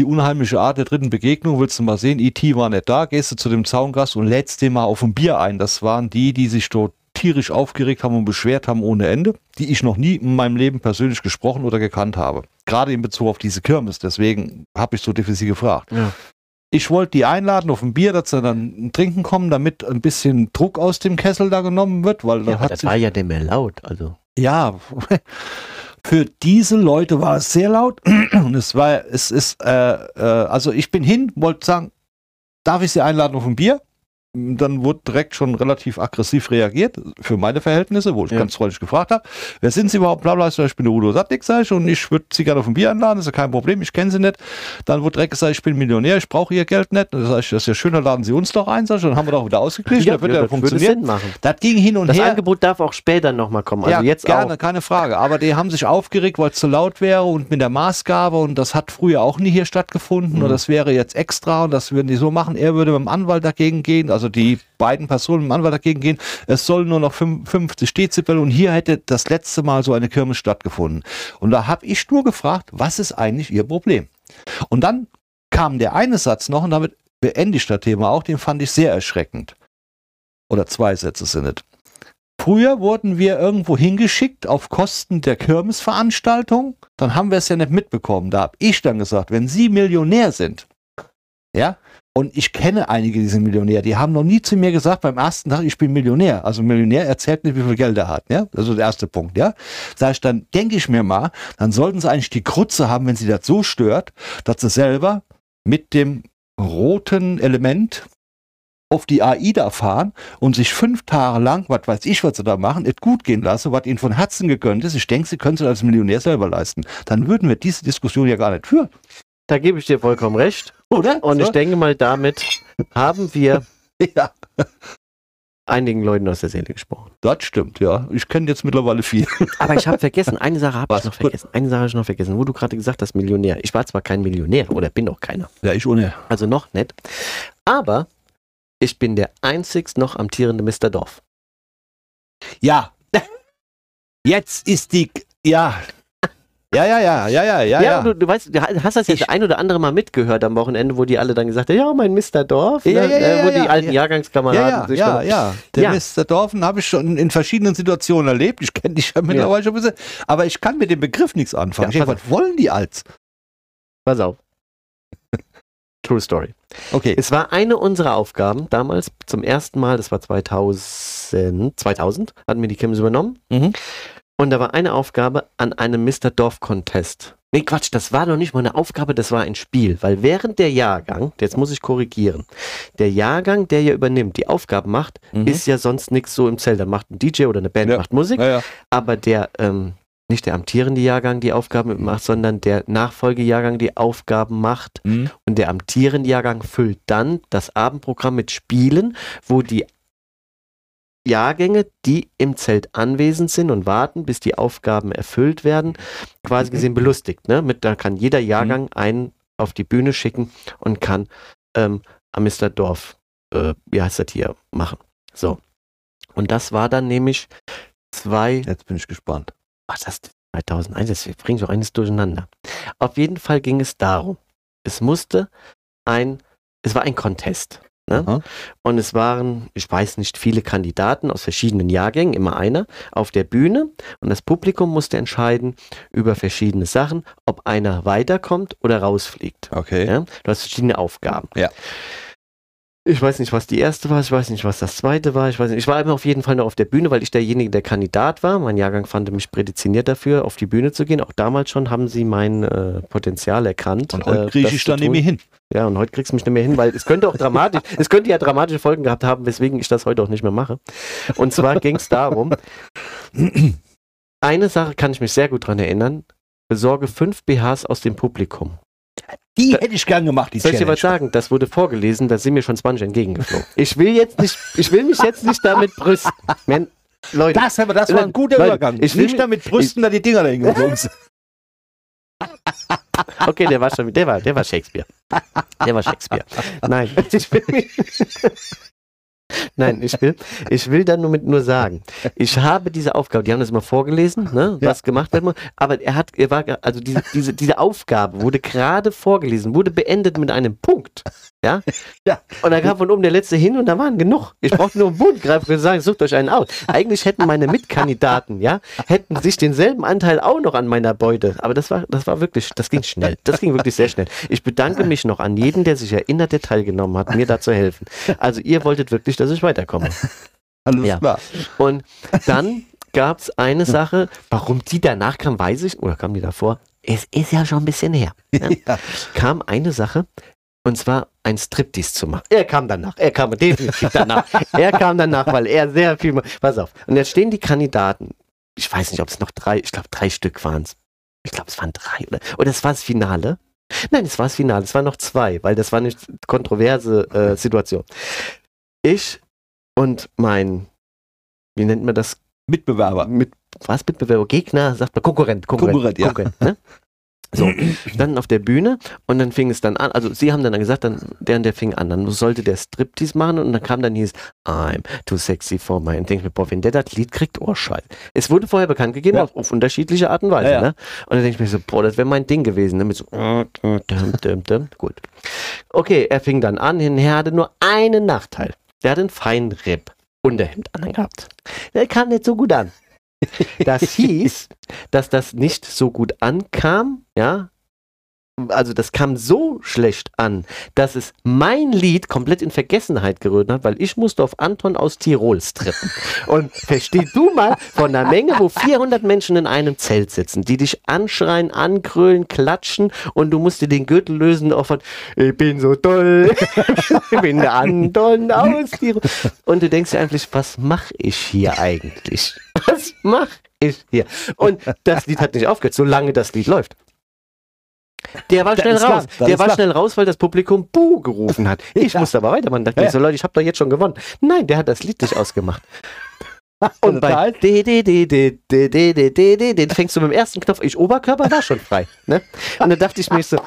die unheimliche Art der dritten Begegnung, willst du mal sehen, E.T. war nicht da, gehst du zu dem Zaungast und lädst den mal auf ein Bier ein. Das waren die, die sich dort tierisch aufgeregt haben und beschwert haben ohne Ende, die ich noch nie in meinem Leben persönlich gesprochen oder gekannt habe. Gerade in Bezug auf diese Kirmes. Deswegen habe ich so definitiv gefragt. Ja. Ich wollte die einladen auf ein Bier, dass sie dann trinken kommen, damit ein bisschen Druck aus dem Kessel da genommen wird, weil da Ja, das war ja dem mehr laut. Also. ja, für diese Leute war es sehr laut und es war, es ist, äh, äh, also ich bin hin, wollte sagen, darf ich Sie einladen auf ein Bier? Dann wurde direkt schon relativ aggressiv reagiert, für meine Verhältnisse, wo ich Ja. ganz freundlich gefragt habe, wer sind Sie überhaupt, bla bla, ich, bin der Udo Sattlik, sag ich, und ich würde Sie gerne auf ein Bier einladen, das ist ja kein Problem, ich kenne Sie nicht. Dann wurde direkt gesagt, ich bin Millionär, ich brauche Ihr Geld nicht. Dann sag ich, das ist ja schön, dann laden Sie uns doch ein, sag ich, dann haben wir doch wieder ausgeglichen, Ja, das wird ja, ja, das würde funktionieren. Sinn machen. Das ging hin und Das her. Angebot darf auch später nochmal kommen. Also ja, jetzt gerne, auch. keine Frage. Aber die haben sich aufgeregt, weil es zu laut wäre und mit der Maßgabe und das hat früher auch nie hier stattgefunden Mhm. und das wäre jetzt extra und das würden die so machen. Er würde mit dem Anwalt dagegen gehen, also die beiden Personen dem Anwalt dagegen gehen. Es soll nur noch fünf- 50 Dezibel und hier hätte das letzte Mal so eine Kirmes stattgefunden. Und da habe ich nur gefragt, was ist eigentlich ihr Problem? Und dann kam der eine Satz noch und damit beende ich das Thema auch, den fand ich sehr erschreckend. Oder zwei Sätze sind es. Früher wurden wir irgendwo hingeschickt auf Kosten der Kirmesveranstaltung. Dann haben wir es ja nicht mitbekommen. Da habe ich dann gesagt, wenn Sie Millionär sind, ja, und ich kenne einige dieser Millionäre, die haben noch nie zu mir gesagt beim ersten Tag, ich bin Millionär. Also Millionär erzählt nicht, wie viel Geld er hat. Ja? Das ist der erste Punkt. Ja? Sag ich, dann denke ich mir mal, dann sollten sie eigentlich die Krutze haben, wenn sie das so stört, dass sie selber mit dem roten Element auf die AIDA fahren und sich fünf Tage lang, was weiß ich, was sie da machen, es gut gehen lassen, was ihnen von Herzen gegönnt ist. Ich denke, sie können es als Millionär selber leisten. Dann würden wir diese Diskussion ja gar nicht führen. Da gebe ich dir vollkommen recht. Oder? Und so? ich denke mal, damit haben wir ja, einigen Leuten aus der Seele gesprochen. das stimmt, ja. Ich kenne jetzt mittlerweile viel. Aber ich habe vergessen, eine Sache habe ich noch vergessen. Eine Sache habe ich noch vergessen, wo du gerade gesagt hast, Millionär. Ich war zwar kein Millionär oder bin auch keiner. Ja, ich ohne. Also noch nicht. Aber ich bin der einzigst noch amtierende Mr. Dorf. Ja. Jetzt ist die. Ja. Ja, ja, ja, ja, ja, ja. ja. Du, du weißt, du hast das jetzt Ich- ein oder andere Mal mitgehört am Wochenende, wo die alle dann gesagt haben, ja, mein Mr. Dorf, Ja, ne? ja, ja, äh, wo ja, die ja, alten ja. Jahrgangskameraden Ja, ja, sich ja. Der Ja. Mr. Dorfen habe ich schon in verschiedenen Situationen erlebt. Ich kenne dich ja mittlerweile schon ein bisschen. Aber ich kann mit dem Begriff nichts anfangen. Ja, ich denke, was wollen die als? Pass auf. True Story. Okay. Es war eine unserer Aufgaben damals zum ersten Mal, das war 2000, 2000 hatten wir die Kims übernommen. Mhm. Und da war eine Aufgabe an einem Mr. Dorf Contest. Nee, Quatsch, das war noch nicht mal eine Aufgabe, das war ein Spiel. Weil während der Jahrgang, jetzt muss ich korrigieren, der Jahrgang, der ja übernimmt, die Aufgaben macht, Mhm. ist ja sonst nichts so im Zelt. Da macht ein DJ oder eine Band Ja. macht Musik, Ja, ja. aber der, ähm, nicht der amtierende Jahrgang die Aufgaben macht, sondern der Nachfolgejahrgang die Aufgaben macht. Mhm. Und der amtierende Jahrgang füllt dann das Abendprogramm mit Spielen, wo die Jahrgänge, die im Zelt anwesend sind und warten, bis die Aufgaben erfüllt werden, quasi gesehen belustigt. Ne? Mit, da kann jeder Jahrgang einen auf die Bühne schicken und kann ähm, am Mr. Dorf, äh, wie heißt das hier, machen. So. Und das war dann nämlich zwei Jetzt bin ich gespannt. Ach, das ist 2001, das bringt doch eines durcheinander. Auf jeden Fall ging es darum, es musste ein, es war ein Contest. Ne? Und es waren, ich weiß nicht, viele Kandidaten aus verschiedenen Jahrgängen, immer einer, auf der Bühne. Und das Publikum musste entscheiden über verschiedene Sachen, ob einer weiterkommt oder rausfliegt. Okay. Ja? Du hast verschiedene Aufgaben. Ja. Ich weiß nicht, was die erste war, ich weiß nicht, was das zweite war. Ich weiß nicht. Ich war immer auf jeden Fall noch auf der Bühne, weil ich derjenige, der Kandidat war. Mein Jahrgang fand mich prädestiniert dafür, auf die Bühne zu gehen. Auch damals schon haben sie mein äh, Potenzial erkannt. Und heute äh, kriege ich dann tun. nämlich hin. Ja, und heute kriegst du mich nicht mehr hin, weil es könnte auch dramatisch, es könnte ja dramatische Folgen gehabt haben, weswegen ich das heute auch nicht mehr mache. Und zwar ging es darum, eine Sache kann ich mich sehr gut dran erinnern, besorge fünf BHs aus dem Publikum. Die hätte ich gern gemacht, die Soll ich dir was sagen? Das wurde vorgelesen, da sind mir schon 20 entgegengeflogen. Ich will jetzt nicht, ich will mich jetzt nicht damit brüsten. Man, Leute, Das, das war ein guter Leute, Übergang. ich will nicht mit- damit brüsten, da die Dinger dahin geflogen sind. okay, der war schon, der war, der war Shakespeare. Der war Shakespeare. Nein, ich will mich, Nein, ich will, ich will dann nur mit nur sagen, ich habe diese Aufgabe, die haben das immer vorgelesen, ne, Ja. was gemacht werden muss, aber er hat, er war, also diese, diese, diese Aufgabe wurde gerade vorgelesen, wurde beendet mit einem Punkt, ja, Ja. und da kam von oben der letzte hin und da waren genug. Ich brauchte nur einen Bodengreifer und sagen, sucht euch einen aus. Eigentlich hätten meine Mitkandidaten, ja, hätten sich denselben Anteil auch noch an meiner Beute, aber das war, das war wirklich, das ging schnell, das ging wirklich sehr schnell. Ich bedanke mich noch an jeden, der sich erinnert, der teilgenommen hat, mir da zu helfen. Also ihr wolltet wirklich, dass ich weiterkomme. Alles Ja. klar. Und dann gab es eine Sache, warum die danach kam, weiß ich, oder kam die davor? Es ist ja schon ein bisschen her. Ja. Ja. Kam eine Sache, Und zwar ein Striptease zu machen. Er kam danach. Er kam definitiv danach. er kam danach, weil er sehr viel. Pass auf. Und jetzt stehen die Kandidaten. Ich weiß nicht, ob es noch drei, ich glaube drei Stück waren es. Ich glaube, es waren drei oder. Oder es war das Finale. Nein, es war das Finale. Es waren noch zwei, weil das war eine kontroverse äh, Situation. Ich und mein, wie nennt man das? Mitbewerber. Mit, was Mitbewerber? Gegner? Sagt man Konkurrent. Konkurrent, ja. ne? So, dann auf der Bühne und dann fing es dann an, also sie haben dann gesagt, dann, der und der fing an, dann sollte der Striptease machen und dann kam dann hieß, I'm too sexy for my, und denke ich mir, boah, wenn der das Lied kriegt, oh Scheiße. Es wurde vorher bekannt gegeben, Ja. auf, auf unterschiedliche Art und Weise, Ja, ja. ne? Und dann denke ich mir so, boah, das wäre mein Ding gewesen, ne? Mit so, gut. Okay, er fing dann an, er hatte nur einen Nachteil. Der hat einen feinen Ripp. Unterhemd angehabt. Der kam nicht so gut an. Das hieß, dass das nicht so gut ankam, ja. Also das kam so schlecht an, dass es mein Lied komplett in Vergessenheit gerührt hat, weil ich musste auf Anton aus Tirol strippen. Und versteh du mal von einer Menge, wo 400 Menschen in einem Zelt sitzen, die dich anschreien, ankrölen, klatschen und du musst dir den Gürtel lösen auf von, ich bin so toll, ich bin der Anton aus Tirol. Und du denkst dir eigentlich, was mache ich hier eigentlich? Was mache ich hier? Und das Lied hat nicht aufgehört, solange das Lied läuft. Der war schnell raus. Klar, der war klar. schnell raus, weil das Publikum Buh gerufen hat. Ich ja. musste aber weitermachen. Dachte ja. so, Leute, ich habe doch jetzt schon gewonnen. Nein, der hat das Lied nicht ausgemacht. Und bei den fängst du mit dem ersten Knopf. Ich Oberkörper war schon frei. Ne? Und dann dachte ich mir so,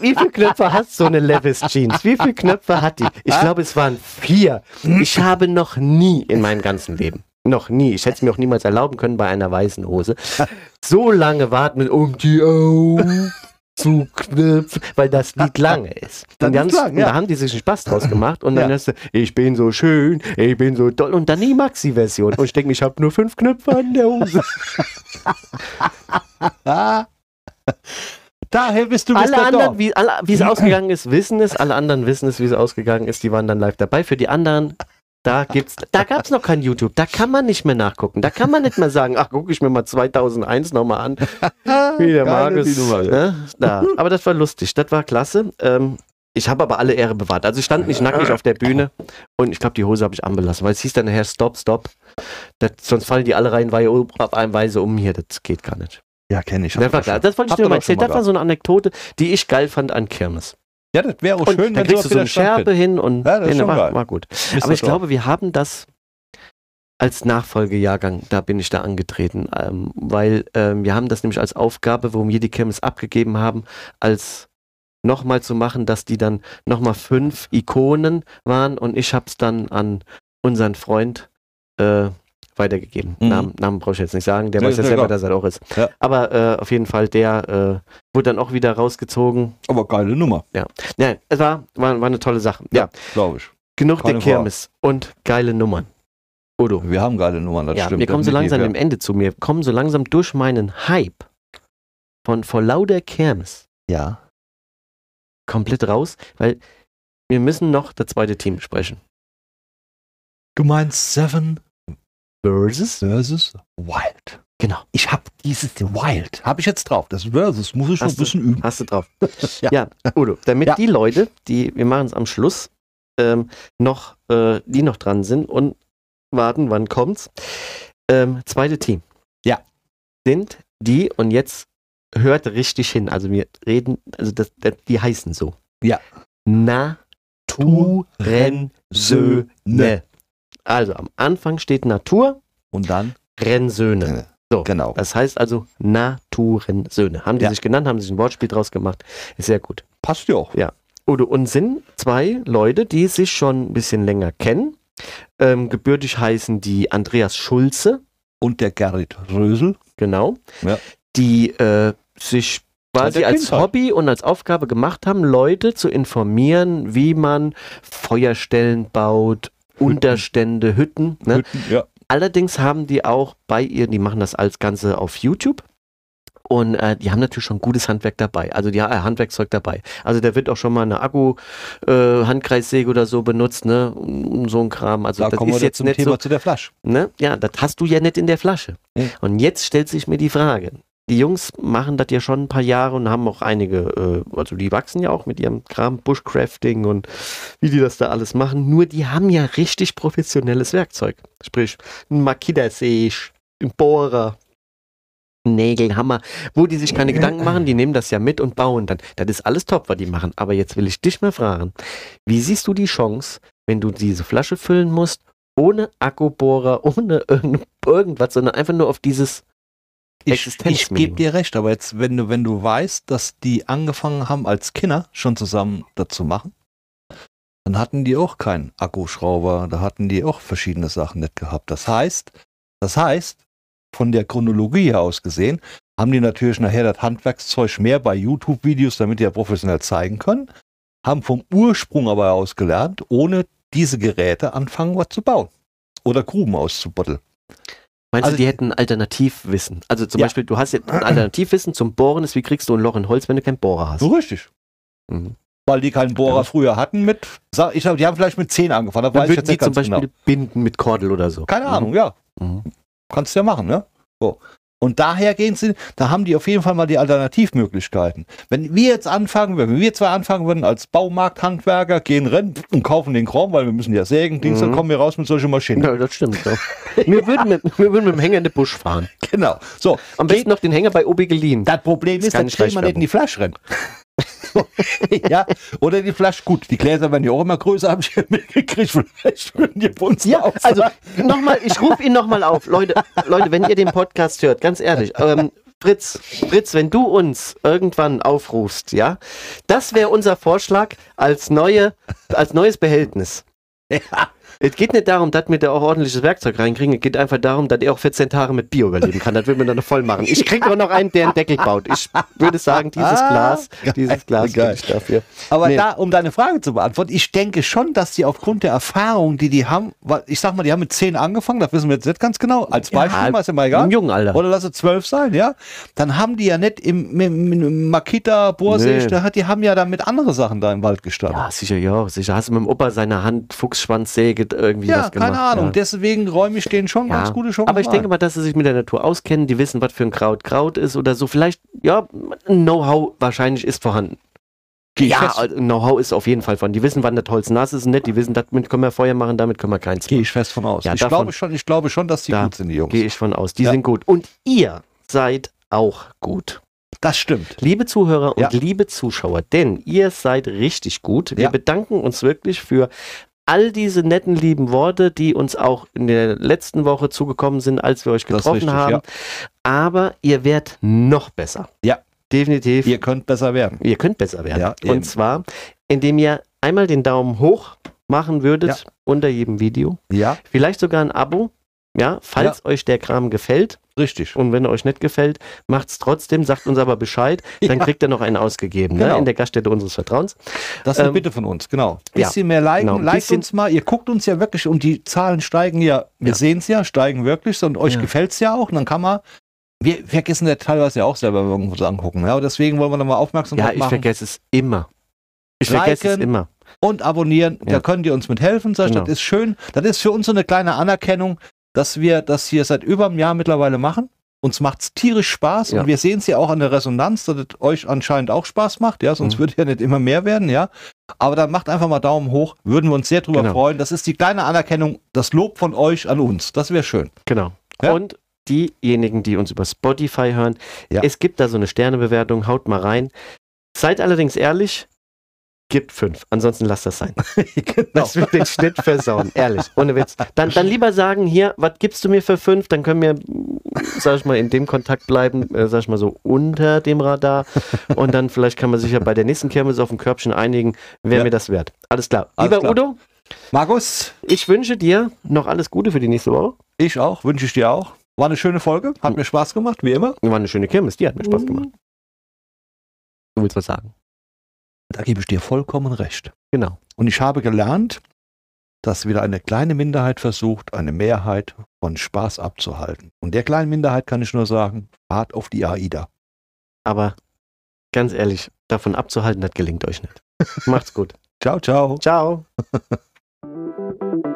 wie viele Knöpfe hat so eine Levis Jeans? Wie viele Knöpfe hat die? Ich glaube, es waren vier. Ich habe noch nie in meinem ganzen Leben noch nie. Ich hätte es mir auch niemals erlauben können bei einer weißen Hose. So lange warten mit um die Augen zu knüpfen, weil das Lied lange ist. Und ist ganz, lang, ja. da haben die sich einen Spaß draus gemacht und dann Ja. hast du, ich bin so schön, ich bin so toll und dann die Maxi-Version und ich denke ich habe nur fünf Knöpfe an der Hose. Ah. Daher bist du alle anderen, Dorn. wie alle, wie es ausgegangen ist, wissen es, alle anderen wissen es, wie es ausgegangen ist, die waren dann live dabei. Für die anderen, da gibt's, da gab's noch kein YouTube, da kann man nicht mehr nachgucken, da kann man nicht mehr sagen, ach, gucke ich mir mal 2001 nochmal an, wie der Markus. Ne? Da. Aber das war lustig, das war klasse. Ähm, ich habe aber alle Ehre bewahrt. Also ich stand nicht nackig auf der Bühne und ich glaube, die Hose habe ich anbelassen, weil es hieß dann nachher, stopp, stopp. Das, sonst fallen die alle rein auf eine Weise um hier, das geht gar nicht. Ja, kenne ich. Das war. Das wollte ich dir mal erzählen. Das war so eine Anekdote, die ich geil fand an Kirmes. Ja, das wäre auch Und schön, da wenn kriegst du so eine Scherbe hin und Ja, das ist schon war, war gut. stattfindet. Aber ich glaube, wir haben das als Nachfolgejahrgang, da bin ich da angetreten, ähm, weil ähm, wir haben das nämlich als Aufgabe, worum wir die Kirmes abgegeben haben, als nochmal zu machen, dass die dann nochmal fünf Ikonen waren und ich habe es dann an unseren Freund äh, weitergegeben. Mhm. Namen, Namen brauche ich jetzt nicht sagen, der Ja, weiß ja ja selber, klar. dass er auch ist. Ja. Aber äh, auf jeden Fall, der äh, wurde dann auch wieder rausgezogen. Aber geile Nummer, Nein, es war, war, war eine tolle Sache. Ja, glaube ich. genug Keine der Kirmes und geile Nummern. Udo. Wir haben geile Nummern, das Ja, stimmt. wir kommen so langsam ja. dem Ende zu. Wir kommen so langsam durch meinen Hype von vor lauter Kirmes Ja. komplett raus, weil wir müssen noch das zweite Team besprechen. Du meinst Seven Versus? versus Wild. Genau. Ich habe dieses Wild. Habe ich jetzt drauf. Das Versus muss ich schon ein bisschen üben. Hast du drauf? Ja. ja. Udo, damit Ja. die Leute, die, wir machen es am Schluss, ähm, noch, äh, die noch dran sind und warten, wann kommt's. Ähm, zweite Team. Ja. Sind die, und jetzt hört richtig hin, also wir reden, also das, das, die heißen so. Ja. Naturensöhne. Also am Anfang steht Natur, Und dann? Rennsöhne. So. Genau. Das heißt also Naturensöhne. Haben die Ja. sich genannt, haben sich ein Wortspiel draus gemacht. Ist sehr gut. Passt ja auch. Udo und sind zwei Leute, die sich schon ein bisschen länger kennen. Ähm, gebürtig heißen die Andreas Schulze, Und der Gerrit Rösel. genau. Ja. Die äh, sich quasi als Kindheit. Hobby und als Aufgabe gemacht haben, Leute zu informieren, wie man Feuerstellen baut, Unterstände, Hütten. Ne? Hütten, ja. Allerdings haben die auch bei ihr, die machen das als Ganze auf YouTube. Und äh, die haben natürlich schon gutes Handwerk dabei, also die äh, Handwerkzeug dabei. Also da wird auch schon mal eine Akku-Handkreissäge oder so benutzt, ne? Und so ein Kram. Also Da das ist jetzt nicht Thema so, zu der Flasche. ne? Ja, das hast du ja nicht in der Flasche. Nee. Und jetzt stellt sich mir die Frage, die Jungs machen das ja schon ein paar Jahre und haben auch einige, äh, also die wachsen ja auch mit ihrem Kram, Bushcrafting und wie die das da alles machen. Nur die haben ja richtig professionelles Werkzeug. Sprich, ein Makita-Säge, ein Bohrer, Nägel, Hammer, wo die sich keine Gedanken machen, die nehmen das ja mit und bauen dann. Das ist alles top, was die machen. Aber jetzt will ich dich mal fragen, wie siehst du die Chance, wenn du diese Flasche füllen musst, ohne Akkubohrer, ohne irgend, irgendwas, sondern einfach nur auf dieses Ich, ich gebe dir recht, aber jetzt, wenn du, wenn du weißt, dass die angefangen haben, als Kinder schon zusammen dazu machen, dann hatten die auch keinen Akkuschrauber, da hatten die auch verschiedene Sachen nicht gehabt. Das heißt, das heißt, von der Chronologie her aus gesehen, haben die natürlich nachher das Handwerkszeug mehr bei YouTube-Videos, damit die ja professionell zeigen können, haben vom Ursprung aber aus gelernt, ohne diese Geräte anfangen, was zu bauen. Oder Gruben auszubuddeln. Meinst Also- du, die hätten Alternativwissen? Also zum Ja. Beispiel, du hast jetzt ein Alternativwissen zum Bohren, ist wie kriegst du ein Loch in Holz, wenn du keinen Bohrer hast? Richtig. Mhm. Weil die keinen Bohrer Ja. früher hatten mit, ich glaube, die haben vielleicht mit 10 angefangen, da Dann würden jetzt die zum Beispiel genau. binden mit Kordel oder so. Keine Mhm. Ahnung, ja. Mhm. Kannst du ja machen, ne? So. Und daher gehen sie, da haben die auf jeden Fall mal die Alternativmöglichkeiten. Wenn wir jetzt anfangen würden, wenn wir zwei anfangen würden als Baumarkthandwerker, gehen rennen und kaufen den Kram, weil wir müssen ja sägen, Dings, dann Mhm. kommen wir raus mit solchen Maschinen. Ja, das stimmt. Ja. wir, würden mit, wir würden mit dem Hänger in den Busch fahren. Genau. So, Am besten noch den Hänger bei Obi geliehen. das Problem Das ist, dann kriegt man nicht in die Flasche rennen. ja, oder die Flasche, gut, die Gläser werden ja auch immer größer, habe ich ja mitgekriegt, vielleicht würden die bei uns Ja, auch also nochmal, ich rufe ihn nochmal auf. Leute, Leute, wenn ihr den Podcast hört, ganz ehrlich, ähm, Fritz, Fritz, wenn du uns irgendwann aufrufst, ja, das wäre unser Vorschlag als neue, als neues Behältnis. Ja. Es geht nicht darum, dass wir da auch ordentliches Werkzeug reinkriegen. Es geht einfach darum, dass er auch 14 Tage mit Bier überleben kann. Das will man dann noch voll machen. Ich kriege auch noch einen, der einen Deckel baut. Ich würde sagen, dieses Ah, Glas, dieses Glas geil. ich dafür. Aber Nee. da, um deine Frage zu beantworten, ich denke schon, dass die aufgrund der Erfahrung, die die haben, weil ich sag mal, die haben mit 10 angefangen, das wissen wir jetzt nicht ganz genau, als Beispiel, mal ist ja mal egal. Im jungen Alter. Oder lass es 12 sein, ja. Dann haben die ja nicht im, im, im Makita, Borsig, Nee. die haben ja damit andere Sachen da im Wald gestanden. Ja, sicher, ja, sicher. Hast du mit dem Opa seine Hand Fuchsschwanzsäge irgendwie Ja, was gemacht? keine Ahnung. Ja. Deswegen räume ich denen schon Ja, ganz gute Chancen. Aber ich denke mal, dass sie sich mit der Natur auskennen, die wissen, was für ein Kraut Kraut ist oder so. Vielleicht, ja, ein Know-how wahrscheinlich ist vorhanden. Geh ich ja, also Know-how ist auf jeden Fall vorhanden. Die wissen, wann das Holz nass ist und nicht. Die wissen, damit können wir Feuer machen, damit können wir keins Gehe ich fest von aus. Ja, ich, davon- glaube schon, ich glaube schon, dass die Da gut sind, die Jungs. Gehe ich von aus. Die Ja. sind gut. Und ihr seid auch gut. Das stimmt. Liebe Zuhörer und Ja. liebe Zuschauer, denn ihr seid richtig gut. Wir bedanken uns wirklich für all diese netten, lieben Worte, die uns auch in der letzten Woche zugekommen sind, als wir euch getroffen richtig, haben. ja. Aber ihr werdet noch besser. Ja. Definitiv. Ihr könnt besser werden. Ihr könnt besser werden. Ja, eben. und zwar, indem ihr einmal den Daumen hoch machen würdet unter jedem Video. Ja, Vielleicht sogar ein Abo. Ja, falls euch der Kram gefällt. richtig. Und wenn er euch nicht gefällt, macht's trotzdem, sagt uns aber Bescheid. Dann Ja. kriegt ihr noch einen ausgegeben, ne? Genau. in der Gaststätte unseres Vertrauens. Das ist eine Ähm, Bitte von uns, genau. ja, Bisschen mehr liken, genau, liked uns mal. Ihr guckt uns ja wirklich und die Zahlen steigen ja, wir Ja. sehen es ja, steigen wirklich und euch Ja. gefällt es ja auch. Und dann kann man, wir vergessen ja teilweise ja auch selber irgendwo so angucken. Ja, und deswegen wollen wir nochmal aufmerksam Ja, drauf ich machen. vergesse es immer. Ich vergesse es Liken. immer. Und abonnieren, Ja. da könnt ihr uns mit helfen. Sag Genau. Das ist schön. Das ist für uns so eine kleine Anerkennung, dass wir das hier seit über einem Jahr mittlerweile machen. Uns macht es tierisch Spaß Ja. und wir sehen es ja auch an der Resonanz, dass es euch anscheinend auch Spaß macht, ja, sonst Mhm. würde ja nicht immer mehr werden, ja. Aber dann macht einfach mal Daumen hoch, würden wir uns sehr drüber Genau. freuen. Das ist die kleine Anerkennung, das Lob von euch an uns. Das wäre schön. Genau. Ja. Und diejenigen, die uns über Spotify hören, Ja. es gibt da so eine Sternebewertung, haut mal rein. Seid allerdings ehrlich, gibt fünf. Ansonsten lasst das sein. genau. Das wird den Schnitt versauen, ehrlich, ohne Witz. Dann, dann lieber sagen, hier, was gibst du mir für fünf? Dann können wir, sag ich mal, in dem Kontakt bleiben, äh, sag ich mal so, unter dem Radar. Und dann vielleicht kann man sich ja bei der nächsten Kirmes auf ein Körbchen einigen, wer Ja. mir das wert. Alles klar. Alles Lieber klar. Udo, Markus, ich wünsche dir noch alles Gute für die nächste Woche. ich auch, wünsche ich dir auch. War eine schöne Folge, hat mir Spaß gemacht, wie immer. War eine schöne Kirmes, die hat mir Spaß gemacht. Du willst was sagen? Da gebe ich dir vollkommen recht. Genau. Und ich habe gelernt, dass wieder eine kleine Minderheit versucht, eine Mehrheit von Spaß abzuhalten. Und der kleinen Minderheit kann ich nur sagen, fahrt auf die AIDA. Aber ganz ehrlich, davon abzuhalten, das gelingt euch nicht. Macht's gut. Ciao, ciao. Ciao.